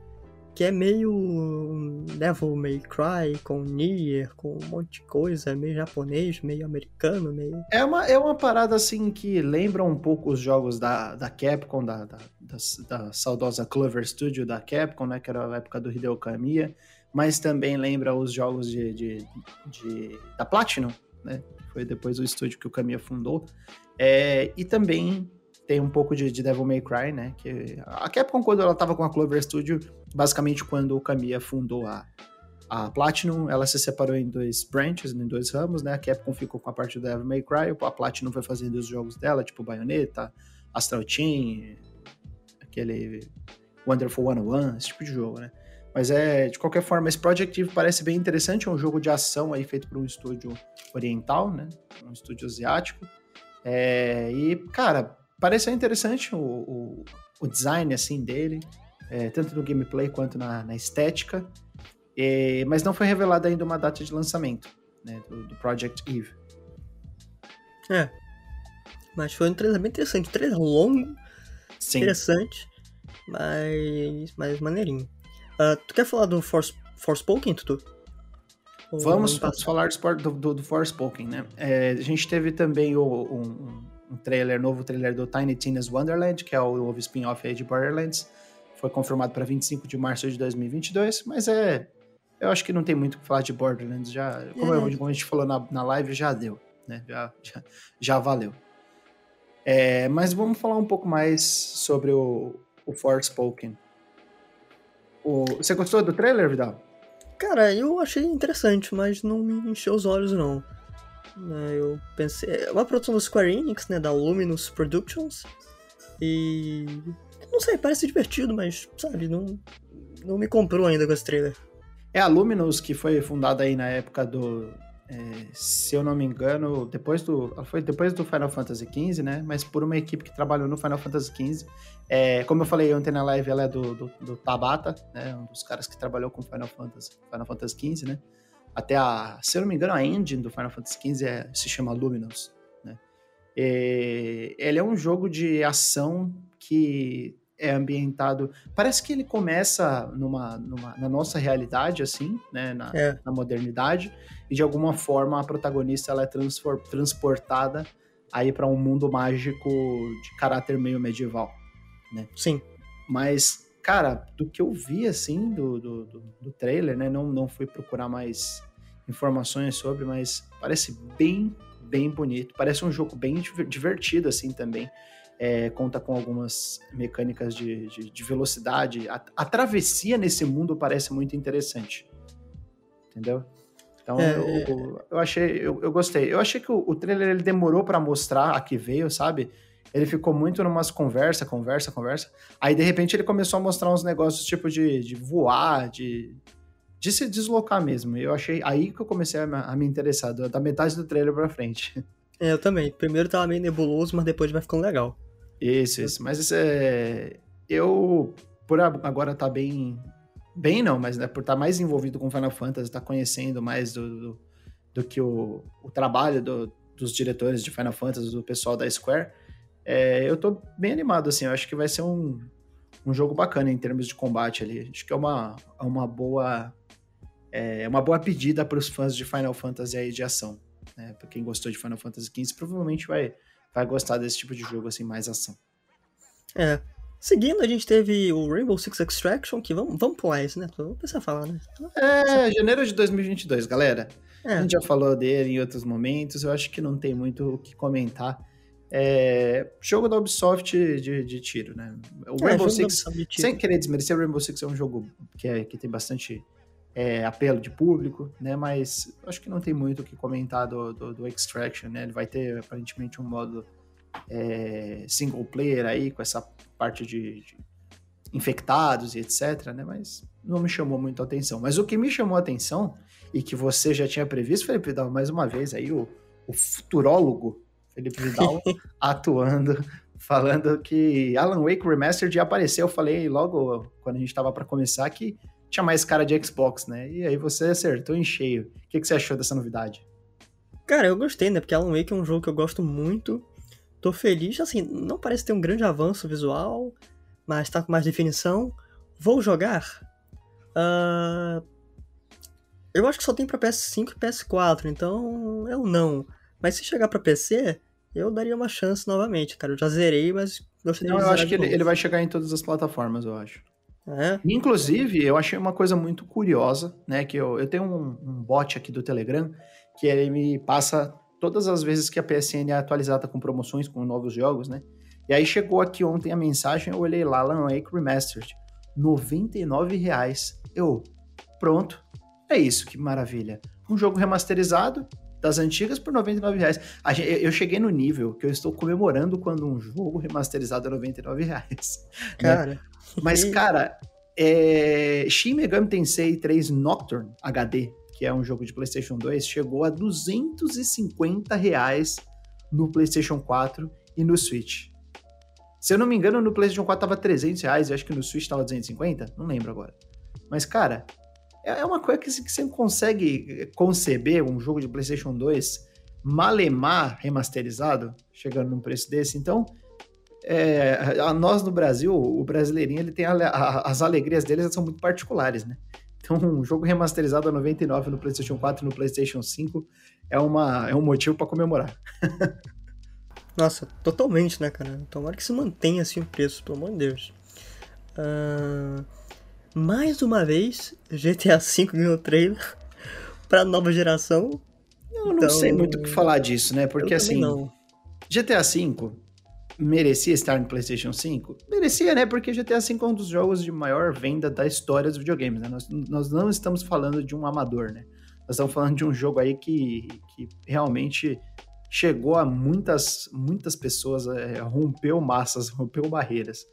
que é meio Devil May Cry com Nier, com um monte de coisa, meio japonês, meio americano, meio. É uma, é uma parada assim que lembra um pouco os jogos da, da Capcom, da, da, da, da saudosa Clover Studio da Capcom, né? Que era a época do Hideo Kamiya, mas também lembra os jogos de, de, de- da Platinum, né? Foi depois o estúdio que o Kamiya fundou. É, e também tem um pouco de, de Devil May Cry, né? Que a Capcom, quando ela tava com a Clover Studio, basicamente quando o Kamiya fundou a, a Platinum, ela se separou em dois branches, em dois ramos, né? A Capcom ficou com a parte do Devil May Cry, a Platinum foi fazendo os jogos dela, tipo Bayonetta, Astral Chain, aquele Wonderful 101, esse tipo de jogo, né? Mas é, de qualquer forma, esse Project Eve parece bem interessante, é um jogo de ação aí feito por um estúdio oriental, né? Um estúdio asiático. É, e, cara, parece interessante o, o, o design, assim, dele, é, tanto no gameplay quanto na, na estética. É, mas não foi revelada ainda uma data de lançamento né, do, do Project Eve. É. Mas foi um trailer bem interessante, um trailer longo. Sim. interessante, mas, mas maneirinho. Uh, tu quer falar do Force, Forspoken, Tutu? Vamos, vamos falar do, do, do Forspoken, né? É, a gente teve também o, um, um trailer, novo trailer do Tiny Tina's Wonderland, que é o novo spin-off aí de Borderlands. Foi confirmado para 25 de março de 2022, mas é... Eu acho que não tem muito o que falar de Borderlands, já... Como, é. como a gente falou na, na live, já deu, né? Já, já, já valeu. É, mas vamos falar um pouco mais sobre o, o Forspoken. O, você gostou do trailer, Vidal? Cara, eu achei interessante, mas não me encheu os olhos, não. É, eu pensei. É uma produção do Square Enix, né? Da Luminous Productions. E. Não sei, parece divertido, mas, sabe, não, não me comprou ainda com esse trailer. É a Luminous que foi fundada aí na época do. É, se eu não me engano, depois do. Foi depois do Final Fantasy XV, né? Mas por uma equipe que trabalhou no Final Fantasy XV. É, como eu falei ontem na live, ela é do, do, do, Tabata, né? Um dos caras que trabalhou com Final Fantasy, Final Fantasy XV, né? Até a, se eu não me engano, a engine do Final Fantasy XV é, se chama Luminous, né? E, ele é um jogo de ação que é ambientado. Parece que ele começa numa, numa na nossa realidade, assim, né? Na, é. na, modernidade, e de alguma forma a protagonista ela é transportada aí para um mundo mágico de caráter meio medieval, né? Sim. Mas cara, do que eu vi, assim, do, do, do, do trailer, né? Não, não fui procurar mais informações sobre, mas parece bem, bem bonito. Parece um jogo bem divertido, assim, também. É, conta com algumas mecânicas de, de, de velocidade. A, a, travessia nesse mundo parece muito interessante. Entendeu? Então é, eu, eu, eu, achei, eu, eu, gostei. Eu achei que o, o trailer ele demorou para mostrar a que veio, sabe? ele ficou muito numas conversa, conversa, conversa. Aí, de repente, ele começou a mostrar uns negócios tipo de, de voar, de, de se deslocar mesmo. Eu achei aí que eu comecei a, a me interessar, da metade do trailer pra frente. É, eu também. Primeiro tava meio nebuloso, mas depois vai ficando legal. Isso, isso. Mas isso é. Eu, por agora, tá bem. Bem não, mas né, por estar tá mais envolvido com Final Fantasy, tá conhecendo mais do, do, do que o, o trabalho do, dos diretores de Final Fantasy, do pessoal da Square é, eu tô bem animado, assim, eu acho que vai ser um, um jogo bacana em termos de combate ali. Acho que é uma, é uma boa é uma boa pedida para os fãs de Final Fantasy aí de ação. Né? Para quem gostou de Final Fantasy XV, provavelmente vai, vai gostar desse tipo de jogo, assim, mais ação. É. Seguindo, a gente teve o Rainbow Six Extraction, que vamos, vamos pular isso, né? Vamos começar a falar, né? É, janeiro de 2022, galera. É. A gente já falou dele em outros momentos, eu acho que não tem muito o que comentar. É, jogo da Ubisoft de, de tiro, né? O é, Rainbow Six, sem querer desmerecer, o Rainbow Six é um jogo que, é, que tem bastante é, apelo de público, né? Mas acho que não tem muito o que comentar do, do, do Extraction, né? Ele vai ter aparentemente um modo é, single player aí, com essa parte de, de, infectados e etc, né? Mas não me chamou muito a atenção. Mas o que me chamou a atenção, e que você já tinha previsto, Felipe, dá mais uma vez aí, o, o futurólogo Felipe Vidal atuando, falando que Alan Wake Remastered ia aparecer. Eu falei logo quando a gente tava para começar que tinha mais cara de Xbox, né? E aí você acertou em cheio. O que, que você achou dessa novidade? Cara, eu gostei, né? Porque Alan Wake é um jogo que eu gosto muito. Tô feliz, assim, não parece ter um grande avanço visual, mas tá com mais definição. Vou jogar? Uh... Eu acho que só tem pra PS5 e PS4, então um não. Mas se chegar para PC, eu daria uma chance novamente, cara. Eu já zerei, mas gostaria Não, de eu acho que ele, ele, vai chegar em todas as plataformas, eu acho. É? Inclusive, eu achei uma coisa muito curiosa, né? Que eu, eu tenho um, um bot aqui do Telegram que ele me passa todas as vezes que a PSN é atualizada com promoções, com novos jogos, né? E aí chegou aqui ontem a mensagem, eu olhei lá, Alan Wake Remastered, R$ reais. Eu, pronto, é isso, que maravilha. Um jogo remasterizado, das antigas por 99 reais. Eu cheguei no nível que eu estou comemorando quando um jogo remasterizado é 99 reais. Né? Cara. Né? Mas, cara, é... Shin Megami Tensei 3 Nocturne HD, que é um jogo de PlayStation 2, chegou a 250 reais no PlayStation 4 e no Switch. Se eu não me engano, no PlayStation 4 tava 300 reais, eu acho que no Switch tava 250, não lembro agora. Mas, cara, é, é uma coisa que, você consegue conceber um jogo de PlayStation 2 malemar remasterizado, chegando num preço desse. Então, é, a nós no Brasil, o brasileirinho, ele tem a, a, as alegrias dele são muito particulares, né? Então, um jogo remasterizado a 99 no PlayStation 4 e no PlayStation 5 é, uma, é um motivo para comemorar. Nossa, totalmente, né, cara? Tomara que se mantenha assim o preço, pelo amor de Deus. Uh, mais uma vez, GTA V ganhou trailer pra nova geração. Eu não então, sei muito o que falar disso, né? Porque assim, não. GTA V merecia estar no PlayStation 5? Merecia, né? Porque GTA V é um dos jogos de maior venda da história dos videogames, né? Nós, nós não estamos falando de um amador, né? Nós estamos falando de um jogo aí que, que realmente chegou a muitas, muitas pessoas, é, rompeu massas, rompeu barreiras.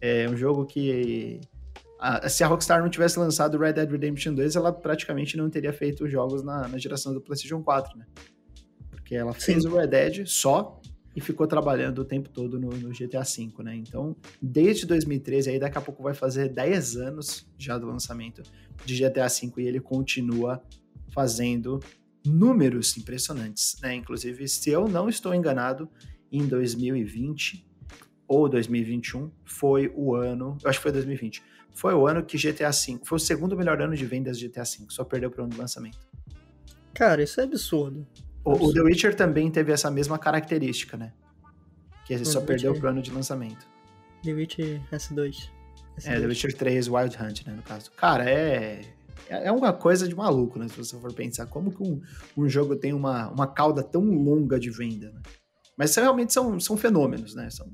É um jogo que a, se a Rockstar não tivesse lançado Red Dead Redemption 2, ela praticamente não teria feito jogos na, na geração do PlayStation 4, né? Porque ela fez Sim. o Red Dead só e ficou trabalhando o tempo todo no, no, GTA V, né? Então, desde 2013, aí daqui a pouco vai fazer 10 anos já do lançamento de GTA V e ele continua fazendo números impressionantes, né? Inclusive, se eu não estou enganado, em 2020 ou 2021 foi o ano, eu acho que foi 2020, foi o ano que GTA V, foi o segundo melhor ano de vendas de GTA V, só perdeu para o ano do lançamento. Cara, isso é absurdo. O, o, The Witcher também teve essa mesma característica, né? Que ele só perdeu Witcher... pro ano de lançamento. The Witcher S2. S2. É, The Witcher 3 Wild Hunt, né, no caso. Cara, é... É uma coisa de maluco, né? Se você for pensar. Como que um, um jogo tem uma, uma cauda tão longa de venda, né? Mas realmente são, são fenômenos, né? São,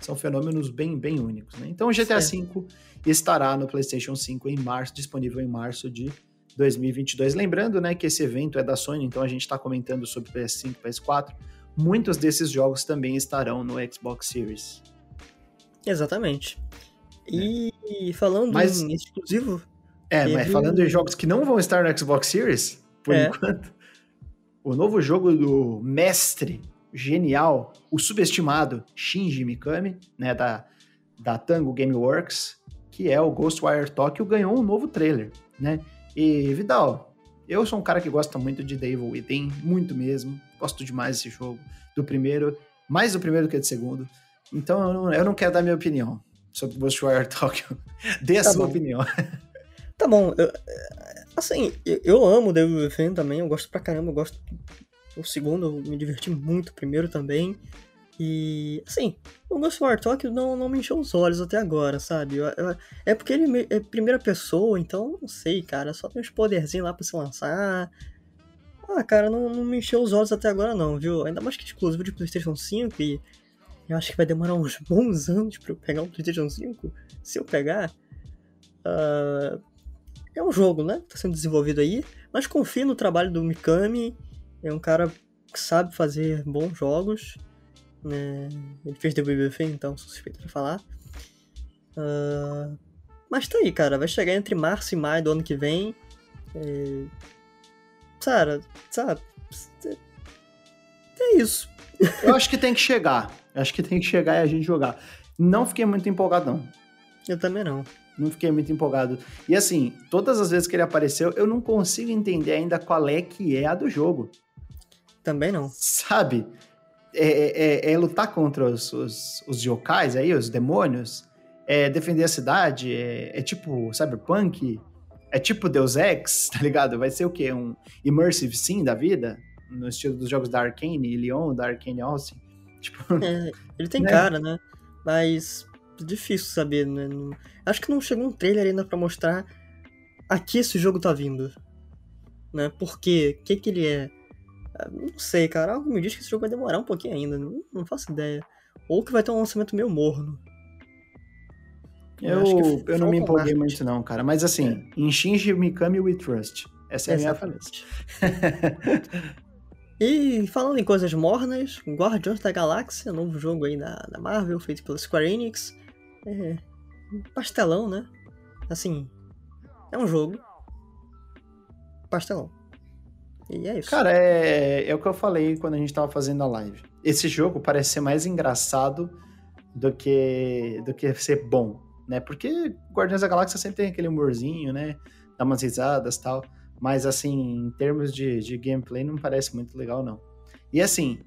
são fenômenos bem, bem únicos, né? Então o GTA V estará no PlayStation 5 em março, disponível em março de 2022. Lembrando, né, que esse evento é da Sony, então a gente está comentando sobre PS5, PS4. Muitos desses jogos também estarão no Xbox Series. Exatamente. E é. falando mas, em exclusivo. É, teve... mas falando em jogos que não vão estar no Xbox Series, por é. enquanto, o novo jogo do mestre genial, o subestimado Shinji Mikami, né, da, da Tango Gameworks, que é o Ghostwire Tokyo, ganhou um novo trailer, né? E, Vidal, eu sou um cara que gosta muito de Devil Within, muito mesmo. Gosto demais desse jogo. Do primeiro, mais do primeiro do que do segundo. Então eu não, eu não quero dar minha opinião sobre Ghostwire Tokyo. Dê a tá sua bom. opinião. Tá bom. Eu, assim, eu amo Devil Within também. Eu gosto pra caramba. Eu gosto. O segundo, eu me diverti muito. O primeiro também. E, assim, o Ghost War não, não me encheu os olhos até agora, sabe? Eu, eu, é porque ele é primeira pessoa, então não sei, cara. Só tem uns poderzinhos lá pra se lançar. Ah, cara, não, não me encheu os olhos até agora não, viu? Ainda mais que exclusivo de PlayStation 5 e eu acho que vai demorar uns bons anos pra eu pegar um PlayStation 5. Se eu pegar. Uh, é um jogo, né? Tá sendo desenvolvido aí. Mas confio no trabalho do Mikami. É um cara que sabe fazer bons jogos. Né? Ele fez The BBF, então sou suspeito pra falar. Uh, mas tá aí, cara. Vai chegar entre março e maio do ano que vem. É... Cara, sabe? É isso. Eu acho que tem que chegar. Eu acho que tem que chegar e a gente jogar. Não fiquei muito empolgado, não. Eu também não. Não fiquei muito empolgado. E assim, todas as vezes que ele apareceu, eu não consigo entender ainda qual é que é a do jogo. Também não. Sabe? É, é, é, é, lutar contra os, os, os yokais aí, os demônios, é defender a cidade, é, é, tipo Cyberpunk, é tipo Deus Ex, tá ligado? Vai ser o quê? Um Immersive Sim da vida? No estilo dos jogos da Arkane, Leon, da Arkane Austin. Tipo, é, ele tem né? cara, né? Mas difícil saber, né? Acho que não chegou um trailer ainda para mostrar aqui esse jogo tá vindo. Né? Por quê? O que que ele é? Não sei, cara. Algo me diz que esse jogo vai demorar um pouquinho ainda. Não, não faço ideia. Ou que vai ter um lançamento meio morno. Eu, eu, eu não me empolguei muito, não, cara. Mas assim, é. em Shinji Mikami We Trust. Essa é a minha e falando em coisas mornas, Guardiões da Galáxia, novo jogo aí da, da Marvel, feito pela Square Enix. É, pastelão, né? Assim, é um jogo. Pastelão. E é isso. Cara, é, é o que eu falei quando a gente tava fazendo a live. Esse jogo parece ser mais engraçado do que, do que ser bom, né? Porque Guardiões da Galáxia sempre tem aquele humorzinho, né? Dá umas risadas e tal. Mas, assim, em termos de, de gameplay, não parece muito legal, não. E, assim,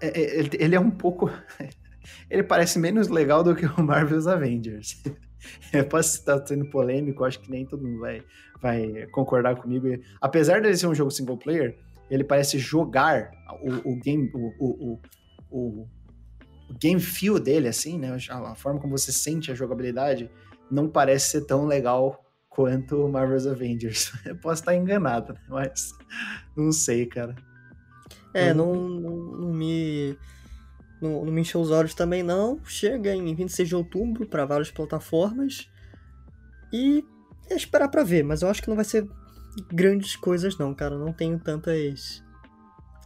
é, é, ele é um pouco... ele parece menos legal do que o Marvel's Avengers. Eu posso estar sendo polêmico, acho que nem todo mundo vai, vai concordar comigo. Apesar dele ser um jogo single player, ele parece jogar o, o game, o, o, o, game feel dele, assim, né? A forma como você sente a jogabilidade não parece ser tão legal quanto o Marvel's Avengers. Eu posso estar enganado, né? mas não sei, cara. É, não, não, não me. Não, não, me encheu os olhos também, não. Chega em 26 de outubro para várias plataformas. E é esperar para ver, mas eu acho que não vai ser grandes coisas, não, cara. Não tenho tantas.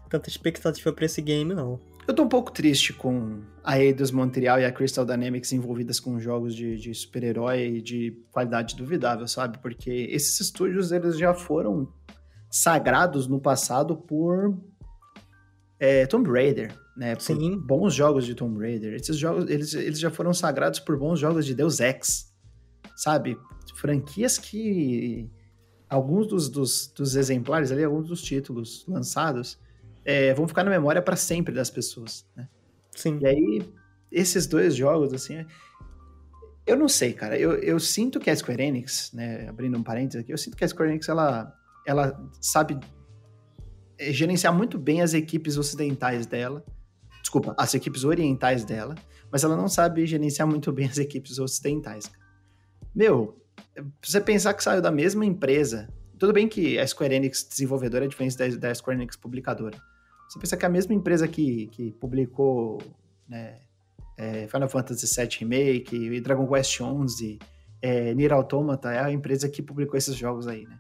tanta expectativa pra esse game, não. Eu tô um pouco triste com a Eidos Montreal e a Crystal Dynamics envolvidas com jogos de, de super-herói e de qualidade duvidável, sabe? Porque esses estúdios, eles já foram sagrados no passado por é, Tomb Raider, né? Por Sim. bons jogos de Tomb Raider. Esses jogos, eles, eles já foram sagrados por bons jogos de Deus Ex, sabe? Franquias que alguns dos, dos, dos exemplares ali, alguns dos títulos lançados, é, vão ficar na memória para sempre das pessoas, né? Sim. E aí, esses dois jogos, assim, eu não sei, cara. Eu, eu sinto que a Square Enix, né, abrindo um parênteses aqui, eu sinto que a Square Enix, ela, ela sabe gerenciar muito bem as equipes ocidentais dela, desculpa, as equipes orientais dela, mas ela não sabe gerenciar muito bem as equipes ocidentais. Meu, você pensar que saiu da mesma empresa, tudo bem que a Square Enix desenvolvedora é diferente da, da Square Enix publicadora, você pensa que a mesma empresa que, que publicou né, é, Final Fantasy VII Remake Dragon Quest XI, é, Nier Automata é a empresa que publicou esses jogos aí, né?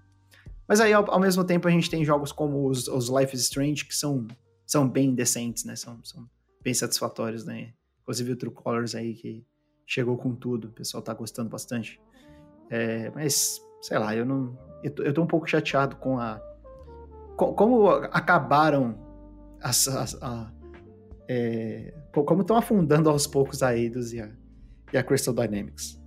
Mas aí, ao, ao mesmo tempo, a gente tem jogos como os, os, Life is Strange, que são, são bem decentes, né? São, são bem satisfatórios, né? Inclusive o True Colors aí, que chegou com tudo. O pessoal tá gostando bastante. É, mas, sei lá, eu não... Eu tô, eu tô um pouco chateado com a... Com, como acabaram as, as, a, é, como estão afundando aos poucos a Eidos e a, e a Crystal Dynamics.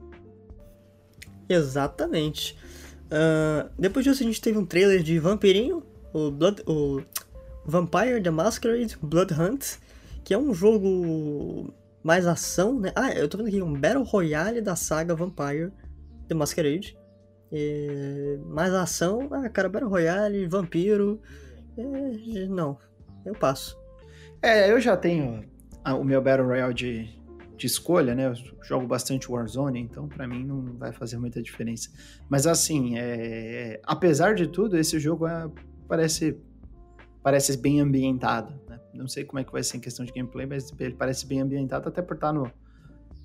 Exatamente. Uh, depois disso a gente teve um trailer de Vampirinho, o, Blood, o Vampire the Masquerade Blood Hunt, que é um jogo mais ação, né? Ah, eu tô vendo aqui um Battle Royale da saga Vampire the Masquerade. É, mais ação, ah, cara, Battle Royale, vampiro. É, não, eu passo. É, eu já tenho o meu Battle Royale de, de escolha, né? Eu jogo bastante Warzone, então para mim não vai fazer muita diferença. Mas assim, é, apesar de tudo, esse jogo é, parece, parece bem ambientado. Né? Não sei como é que vai ser em questão de gameplay, mas ele parece bem ambientado, até por estar no,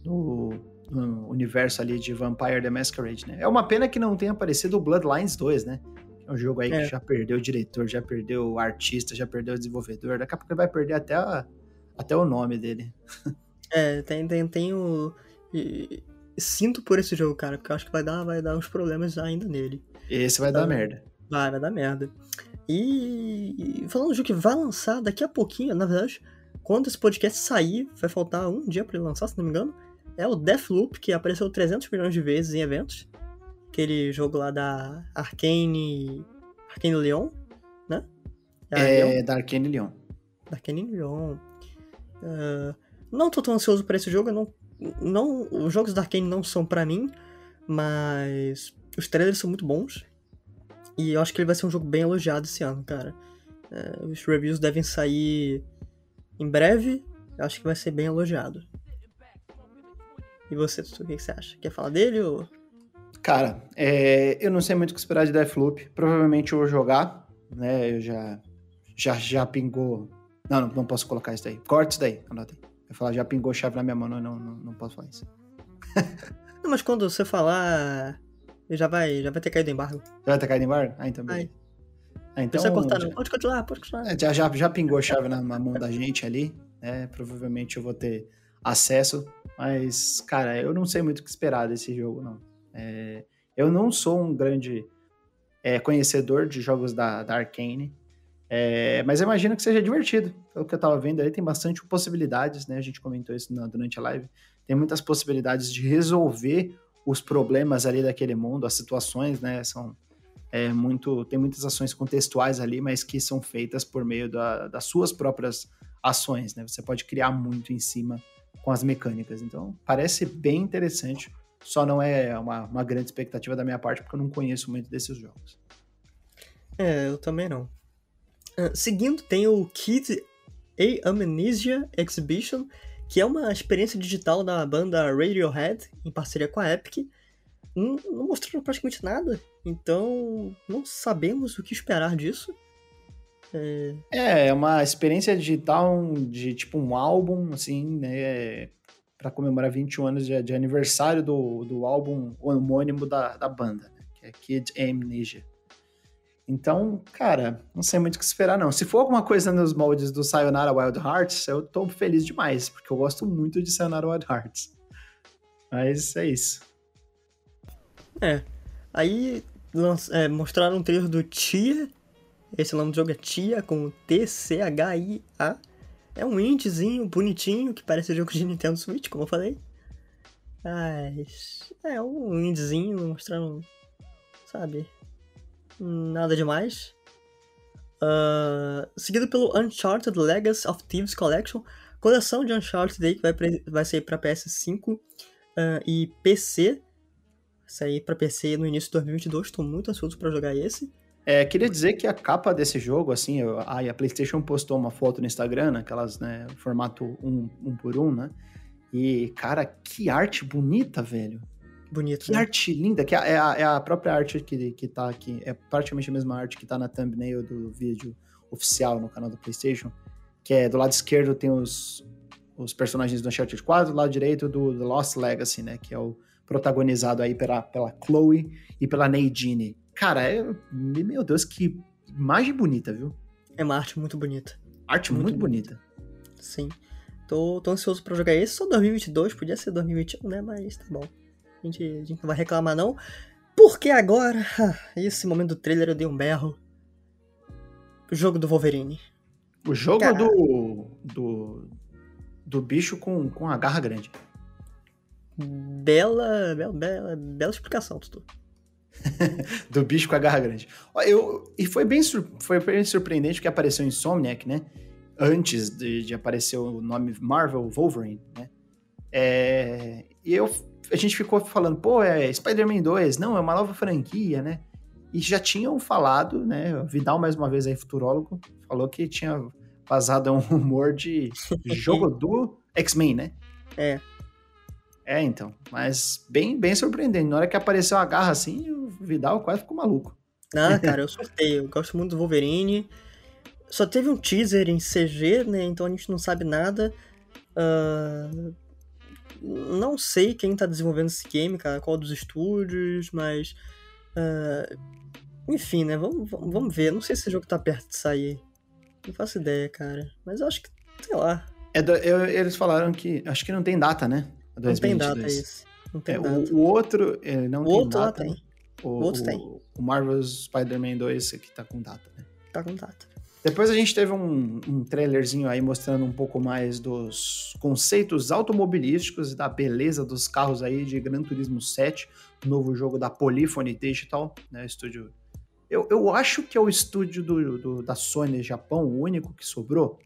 no, no universo ali de Vampire the Masquerade, né? É uma pena que não tenha aparecido o Bloodlines 2, né? É um jogo aí é. que já perdeu o diretor, já perdeu o artista, já perdeu o desenvolvedor. Daqui a pouco ele vai perder até, a, até o nome dele. É, tem, tem, tem o. E, sinto por esse jogo, cara, porque eu acho que vai dar, vai dar uns problemas ainda nele. Esse vai, dar merda. Vai, vai dar merda. E falando do jogo que vai lançar daqui a pouquinho, na verdade, quando esse podcast sair, vai faltar um dia para ele lançar, se não me engano, é o Deathloop, que apareceu 300 milhões de vezes em eventos aquele jogo lá da Arcane. Arcane Leon, né? É, é da Arcane Leon. Da Arcane Leon. Uh, não tô tão ansioso para esse jogo, não, não, os jogos da Arcane não são para mim, mas os trailers são muito bons. E eu acho que ele vai ser um jogo bem elogiado esse ano, cara. Uh, os reviews devem sair em breve. Eu acho que vai ser bem elogiado. E você, o que você acha? Quer falar dele ou... Cara, é, eu não sei muito o que esperar de Deathloop. Provavelmente eu vou jogar, né? Eu já, já, já pingou. Não, não, não posso colocar isso daí. Corte isso daí, anotei. Eu falar, já pingou chave na minha mão, não, não, não posso falar isso. não, mas quando você falar, já vai, já vai ter caído embargo. Já vai ter caído embargo? Ah, então beleza. Ah, então, cortar, não. Pode continuar, pode continuar. É, já, já, já pingou chave na, na mão da gente ali, né? Provavelmente eu vou ter acesso, mas, cara, eu não sei muito o que esperar desse jogo, não. É, eu não sou um grande é, conhecedor de jogos da, da Arkane, é, mas eu imagino que seja divertido. Pelo que eu tava vendo aí, tem bastante possibilidades, né? A gente comentou isso na, durante a live. Tem muitas possibilidades de resolver os problemas ali daquele mundo, as situações, né? São é, muito. Tem muitas ações contextuais ali, mas que são feitas por meio da, das suas próprias ações, né? Você pode criar muito em cima com as mecânicas. Então, parece bem interessante. Só não é uma, uma grande expectativa da minha parte, porque eu não conheço muito desses jogos. É, eu também não. Uh, seguindo, tem o Kid A Amnesia Exhibition, que é uma experiência digital da banda Radiohead, em parceria com a Epic. Não, não mostraram praticamente nada, então não sabemos o que esperar disso. É, é, é uma experiência digital de tipo um álbum, assim, né? Para comemorar 21 anos de, de, aniversário do, do álbum homônimo da, da banda, né, que é Kid Amnesia. Então, cara, não sei muito o que esperar, não. Se for alguma coisa nos moldes do Sayonara Wild Hearts, eu tô feliz demais, porque eu gosto muito de Sayonara Wild Hearts. Mas é isso. É. Aí é, mostraram um trailer do Tia. Esse nome do jogo é Tia, com T-C-H-I-A. É um indiezinho bonitinho, que parece jogo de Nintendo Switch, como eu falei. Mas. É um indiezinho mostrando. Sabe? Nada demais. Uh, seguido pelo Uncharted Legacy of Thieves Collection, coleção de Uncharted aí que vai, vai sair para PS5 uh, ah, e PC. Sair para PC no início de 2022, estou muito ansioso para jogar esse. É, queria dizer que a capa desse jogo, assim, eu, a, PlayStation postou uma foto no Instagram, aquelas, né, formato um, um por um, né? E, cara, que arte bonita, velho. Bonito. Que né? arte linda, que é, é a, é a, própria arte que, que tá aqui. É praticamente a mesma arte que tá na thumbnail do vídeo oficial no canal do PlayStation. Que é do lado esquerdo tem os, os personagens do Uncharted 4, do lado direito do The Lost Legacy, né? Que é o protagonizado aí pela, pela Chloe e pela Nadine. Cara, é, meu Deus, que imagem bonita, viu? É uma arte muito bonita. Arte muito, muito bonita. bonita. Sim. Tô, tô ansioso pra jogar esse. Só 2022, podia ser 2021, né? Mas tá bom. A gente, a gente não vai reclamar, não. Porque agora, esse momento do trailer eu dei um berro. O jogo do Wolverine. O jogo do, do. do bicho com, com a garra grande. Bela, bela, bela, bela explicação, Tutu. do bicho com a garra grande. Eu, e foi bem, foi bem surpreendente que apareceu em Insomniac, né? Antes de, de aparecer o nome Marvel Wolverine, né? É, e eu a gente ficou falando, pô, é Spider-Man 2, não, é uma nova franquia, né? E já tinham falado, né? O Vidal, mais uma vez aí, futurólogo, falou que tinha vazado um rumor de jogo do X-Men, né? É. É, então. Mas bem, bem surpreendente. Na hora que apareceu a garra assim, o Vidal quase ficou maluco. Ah, cara, eu sorteio. Eu gosto muito do Wolverine. Só teve um teaser em CG, né? Então a gente não sabe nada. Uh, não sei quem tá desenvolvendo esse game, cara, qual dos estúdios, mas. Uh, enfim, né? Vamos, vamos ver. Não sei se esse jogo tá perto de sair. Não faço ideia, cara. Mas eu acho que, sei lá. É do, eu, eles falaram que. Acho que não tem data, né? Não tem data isso. Não tem é, data. O, o, outro ele não o tem outro data. Lá tem. O, o outro tem. O Marvel's Spider-Man 2 que tá com data, né? Tá com data. Depois a gente teve um, um trailerzinho aí mostrando um pouco mais dos conceitos automobilísticos e da beleza dos carros aí de Gran Turismo 7, novo jogo da Polyphony Digital, né, estúdio... Eu, eu acho que é o estúdio do, do, da Sony Japão, o único que sobrou,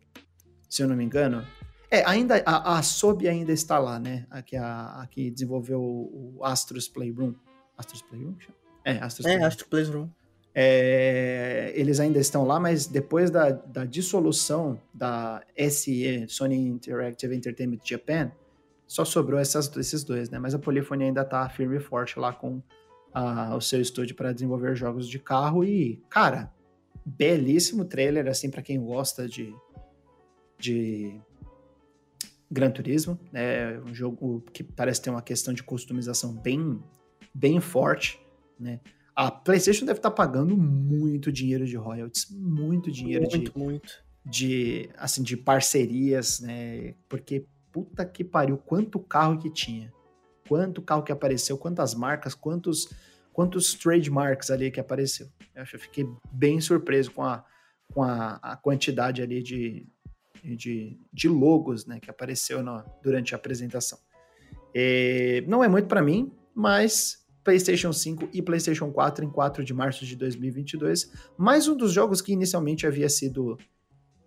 se eu não me engano. É, ainda, a, a ainda está lá, né, a que, a, a que desenvolveu o, o Astros Playroom. Astros Playroom? É, Astros é, Playroom. Astros Playroom. É, eles ainda estão lá, mas depois da, da, dissolução da SE, Sony Interactive Entertainment Japan, só sobrou essas, esses dois, né? Mas a Polyphony ainda tá firme e forte lá com a, o seu estúdio para desenvolver jogos de carro e, cara, belíssimo trailer, assim, para quem gosta de, de Gran Turismo, é um jogo que parece ter uma questão de customização bem, bem forte, né? A PlayStation deve estar tá pagando muito dinheiro de royalties, muito dinheiro muito, de muito. de assim de parcerias, né? Porque puta que pariu, quanto carro que tinha. Quanto carro que apareceu, quantas marcas, quantos quantos trademarks ali que apareceu. Eu fiquei bem surpreso com a com a, a quantidade ali de, de, de logos, né, que apareceu no, durante a apresentação. E, não é muito para mim, mas PlayStation 5 e PlayStation 4 em 4 de março de 2022. Mais um dos jogos que inicialmente havia sido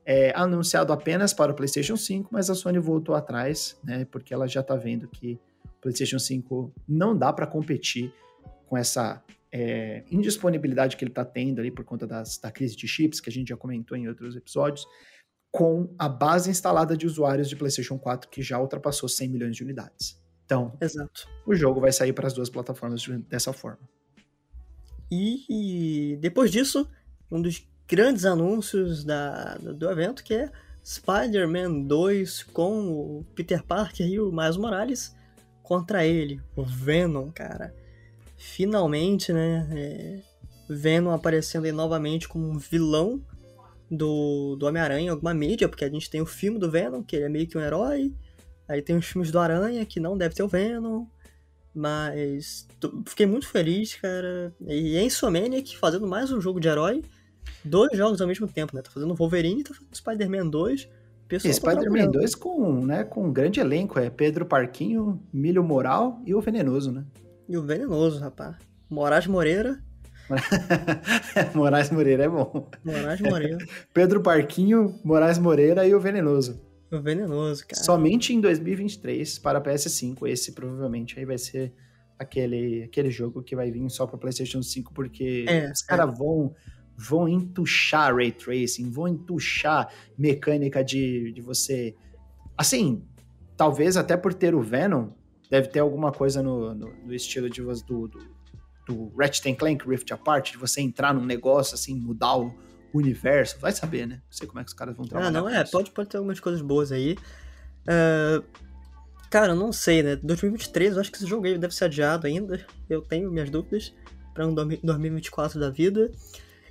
é, anunciado apenas para o PlayStation 5, mas a Sony voltou atrás, né? Porque ela já está vendo que o PlayStation 5 não dá para competir com essa é, indisponibilidade que ele está tendo ali por conta das, da crise de chips, que a gente já comentou em outros episódios, com a base instalada de usuários de PlayStation 4 que já ultrapassou 100 milhões de unidades. Então, Exato. o jogo vai sair para as duas plataformas dessa forma. E depois disso, um dos grandes anúncios da, do evento, que é Spider-Man 2 com o Peter Parker e o Miles Morales contra ele, o Venom, cara. Finalmente, né? É, Venom aparecendo aí novamente como um vilão do, do Homem-Aranha em alguma mídia, porque a gente tem o filme do Venom, que ele é meio que um herói. Aí tem os filmes do Aranha, que não deve ter o Venom. Mas tô, fiquei muito feliz, cara. E a Insomniac fazendo mais um jogo de herói. Dois jogos ao mesmo tempo, né? Tá fazendo Wolverine e tá fazendo Spider-Man 2. E tá Spider-Man 2 com, né, com um grande elenco. É Pedro Parquinho, Milho Moral e o Venenoso, né? E o Venenoso, rapaz. Moraes Moreira. Moraes Moreira é bom. Moraes Moreira. Pedro Parquinho, Moraes Moreira e o Venenoso. Venenoso, cara. Somente em 2023 para PS5. Esse provavelmente aí vai ser aquele, aquele jogo que vai vir só para PlayStation 5, porque é, os caras é. vão vão entuchar ray tracing, vão entuchar mecânica de, de você. Assim, talvez até por ter o Venom, deve ter alguma coisa no, no, no estilo de, do, do, do Ratchet Clank Rift Apart, de você entrar num negócio assim, mudar o universo. Vai saber, né? Não sei como é que os caras vão trabalhar. Ah, não, é, pode, pode ter algumas coisas boas aí. Uh, cara, eu não sei, né? 2023, eu acho que esse jogo aí deve ser adiado ainda. Eu tenho minhas dúvidas para um 2024 da vida.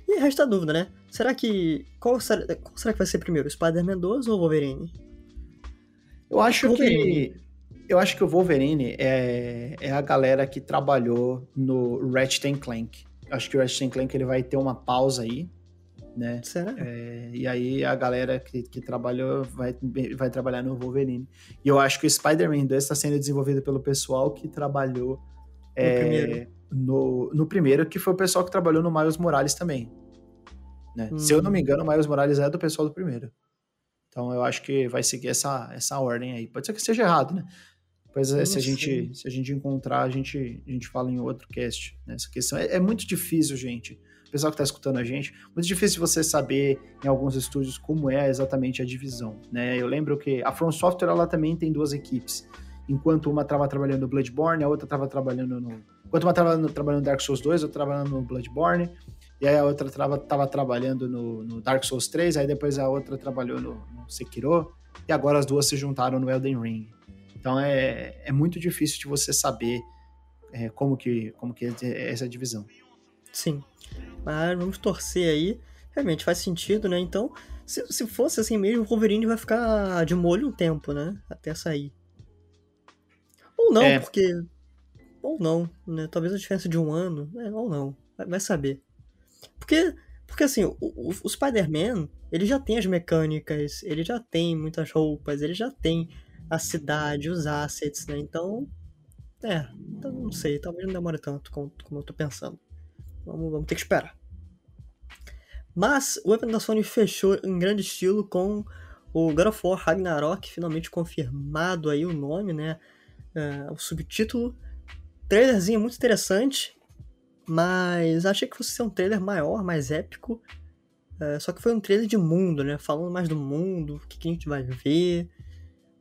E resta a dúvida, né? Será que. Qual será, qual será que vai ser primeiro? Spider-Man 2 ou Wolverine? Eu acho Wolverine. que. Eu acho que o Wolverine é, é a galera que trabalhou no Ratchet Clank. Acho que o Ratchet Clank ele vai ter uma pausa aí, né? Será? É, e aí a galera que, que trabalhou vai, vai trabalhar no Wolverine. E eu acho que o Spider-Man 2 está sendo desenvolvido pelo pessoal que trabalhou é, primeiro. No, no primeiro, que foi o pessoal que trabalhou no Miles Morales também. Né? Hum. Se eu não me hum. engano, o Miles Morales é do pessoal do primeiro. Então eu acho que vai seguir essa, essa ordem aí. Pode ser que esteja errado, né? Pois é, se a, gente, se a gente encontrar, a gente, a gente fala em outro cast. Né? Essa questão é, é muito difícil, gente. Pessoal que está escutando a gente, muito difícil você saber em alguns estúdios como é exatamente a divisão. Né? Eu lembro que a From Software ela também tem duas equipes enquanto uma estava trabalhando no Bloodborne, a outra estava trabalhando no. Enquanto uma estava trabalhando no Dark Souls 2, outra trabalhando no Bloodborne, e aí a outra estava trabalhando no, no, Dark Souls 3, aí depois a outra trabalhou no, no, Sekiro, e agora as duas se juntaram no Elden Ring. Então é, é muito difícil de você saber é, como, que, como que é essa divisão. Sim, mas vamos torcer aí. Realmente faz sentido, né? Então, se, se fosse assim mesmo, o Wolverine vai ficar de molho um tempo, né? Até sair. Ou não, é. porque. Ou não, né? Talvez a diferença de um ano, né? ou não. Vai, vai saber. Porque, porque assim, o, o, o Spider-Man, ele já tem as mecânicas, ele já tem muitas roupas, ele já tem a cidade, os assets, né? Então. É, então não sei, talvez não demore tanto como, como eu tô pensando. Vamos, vamos ter que esperar. Mas o evento da Sony fechou em grande estilo com o God of War Ragnarok, finalmente confirmado aí o nome, né? uh, o subtítulo. Trailerzinho muito interessante, mas achei que fosse ser um trailer maior, mais épico. Uh, só que foi um trailer de mundo, né? Falando mais do mundo, o que, que a gente vai ver.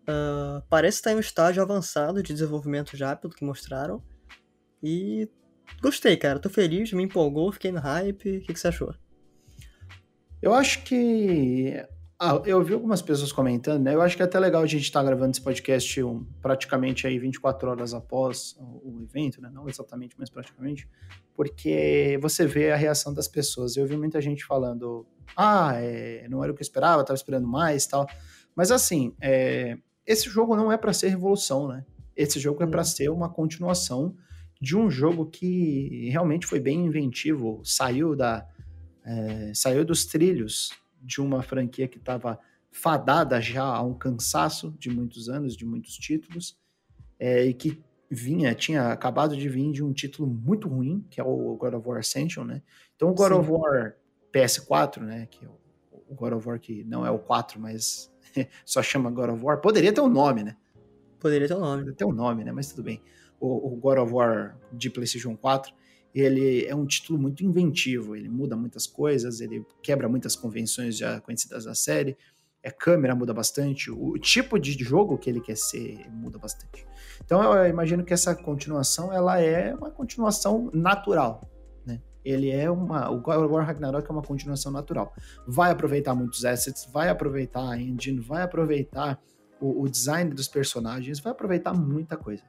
Uh, parece estar em um estágio avançado de desenvolvimento já, pelo que mostraram. E gostei, cara. Tô feliz, me empolgou, fiquei no hype. O que, que você achou? Eu acho que ah, eu vi algumas pessoas comentando, né? Eu acho que é até legal a gente estar tá gravando esse podcast um, praticamente aí 24 horas após o, evento, né? Não exatamente, mas praticamente, porque você vê a reação das pessoas. Eu vi muita gente falando, ah, é, não era o que eu esperava, estava esperando mais tal. Mas assim, é, esse jogo não é para ser revolução, né? Esse jogo é para uhum. ser uma continuação de um jogo que realmente foi bem inventivo, saiu da é, saiu dos trilhos de uma franquia que estava fadada já a um cansaço de muitos anos, de muitos títulos, é, e que vinha, tinha acabado de vir de um título muito ruim, que é o God of War Ascension, né? Então o God Sim. of War PS4, né, que é o, o God of War que não é o 4, mas só chama God of War. Poderia ter um nome, né? Poderia ter um nome. Poderia ter um nome, né? Mas tudo bem. O, o God of War de PlayStation 4, ele é um título muito inventivo. Ele muda muitas coisas, ele quebra muitas convenções já conhecidas da série. A câmera muda bastante, o tipo de jogo que ele quer ser muda bastante. Então eu imagino que essa continuação ela é uma continuação natural, ele é uma. O God of War Ragnarok é uma continuação natural. Vai aproveitar muitos assets, vai aproveitar a engine, vai aproveitar o, o design dos personagens, vai aproveitar muita coisa.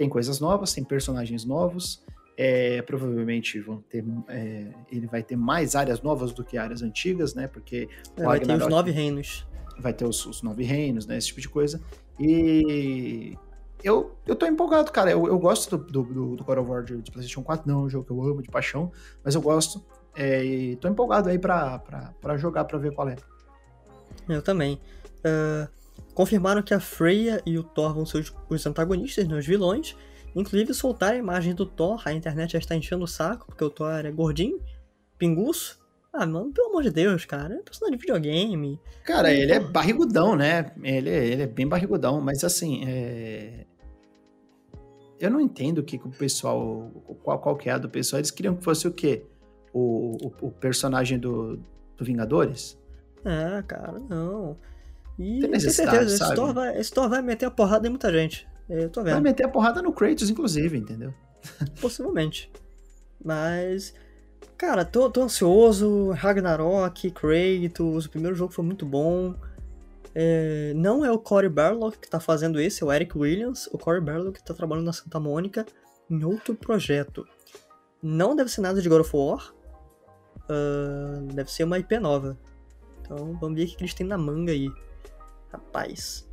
Tem coisas novas, tem personagens novos. É, provavelmente vão ter, é, ele vai ter mais áreas novas do que áreas antigas, né? Porque é, vai ter os nove reinos. Vai ter os, os nove reinos, né? Esse tipo de coisa. E eu, eu tô empolgado, cara. Eu, eu gosto do, do, do God of War de, de, PlayStation 4, não é um jogo que eu amo de paixão, mas eu gosto. É, e tô empolgado aí pra, pra, pra jogar, pra ver qual é. Eu também. Uh, confirmaram que a Freya e o Thor vão ser os, antagonistas, né, os vilões. Inclusive soltaram a imagem do Thor, a internet já está enchendo o saco, porque o Thor é gordinho, pinguço. Ah, mano, pelo amor de Deus, cara. É personagem de videogame. Cara, ele é barrigudão, né? Ele, ele é bem barrigudão, mas assim, é eu não entendo o que, que o pessoal. Qual, qual que é a do pessoal. Eles queriam que fosse o quê? O, o, o personagem do, do Vingadores? Ah, cara, não. E tem certeza, esse Thor, vai, esse Thor vai meter a porrada em muita gente. Eu tô vendo. Vai meter a porrada no Kratos, inclusive, entendeu? Possivelmente. Mas. Cara, tô, tô ansioso. Ragnarok, Kratos, o primeiro jogo foi muito bom. É, não é o Corey Barlog que está fazendo esse, é o Eric Williams. O Corey Barlog está trabalhando na Santa Mônica em outro projeto. Não deve ser nada de God of War. Uh, deve ser uma IP nova. Então vamos ver o que eles têm na manga aí. Rapaz.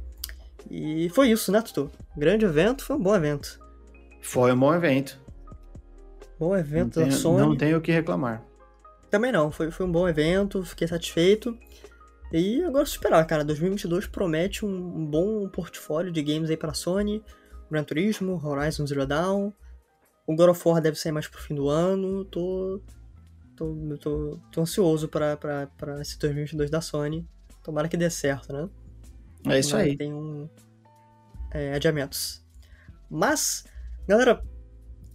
E foi isso, né, Tutu? Grande evento, foi um bom evento. Foi um bom evento. Bom evento não tenho, da Sony. Não tenho o que reclamar. Também não, foi, foi um bom evento, fiquei satisfeito. E agora esperar, cara. 2022 promete um bom portfólio de games aí pra Sony. Gran Turismo, Horizon Zero Dawn. O God of War deve sair mais pro fim do ano. Tô. Tô, tô, tô ansioso pra, pra, pra esse 2022 da Sony. Tomara que dê certo, né? É isso aí. Tem um. É, adiamentos. Mas, galera,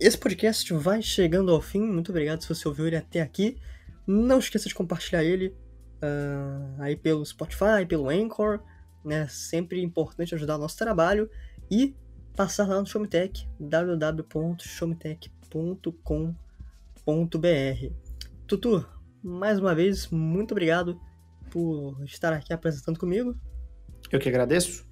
esse podcast vai chegando ao fim. Muito obrigado se você ouviu ele até aqui. Não esqueça de compartilhar ele uh, aí pelo Spotify, pelo Anchor, né? Sempre importante ajudar o nosso trabalho e passar lá no Showmetech, www.showmetech.com.br. Tutu, mais uma vez, muito obrigado por estar aqui apresentando comigo. Eu que agradeço.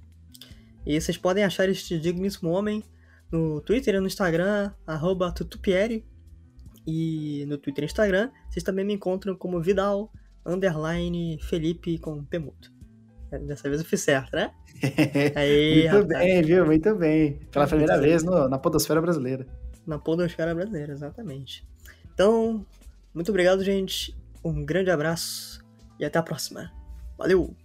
E vocês podem achar este digníssimo homem no Twitter e no Instagram, arroba tutupieri. E no Twitter e Instagram, vocês também me encontram como Vidal, underline Felipe com Pemuto. Dessa vez eu fiz certo, né? Aí, muito rapaz. bem, viu? Muito bem. Pela primeira vez no, na podosfera brasileira. Na podosfera brasileira, exatamente. Então, muito obrigado, gente. Um grande abraço e até a próxima. Valeu!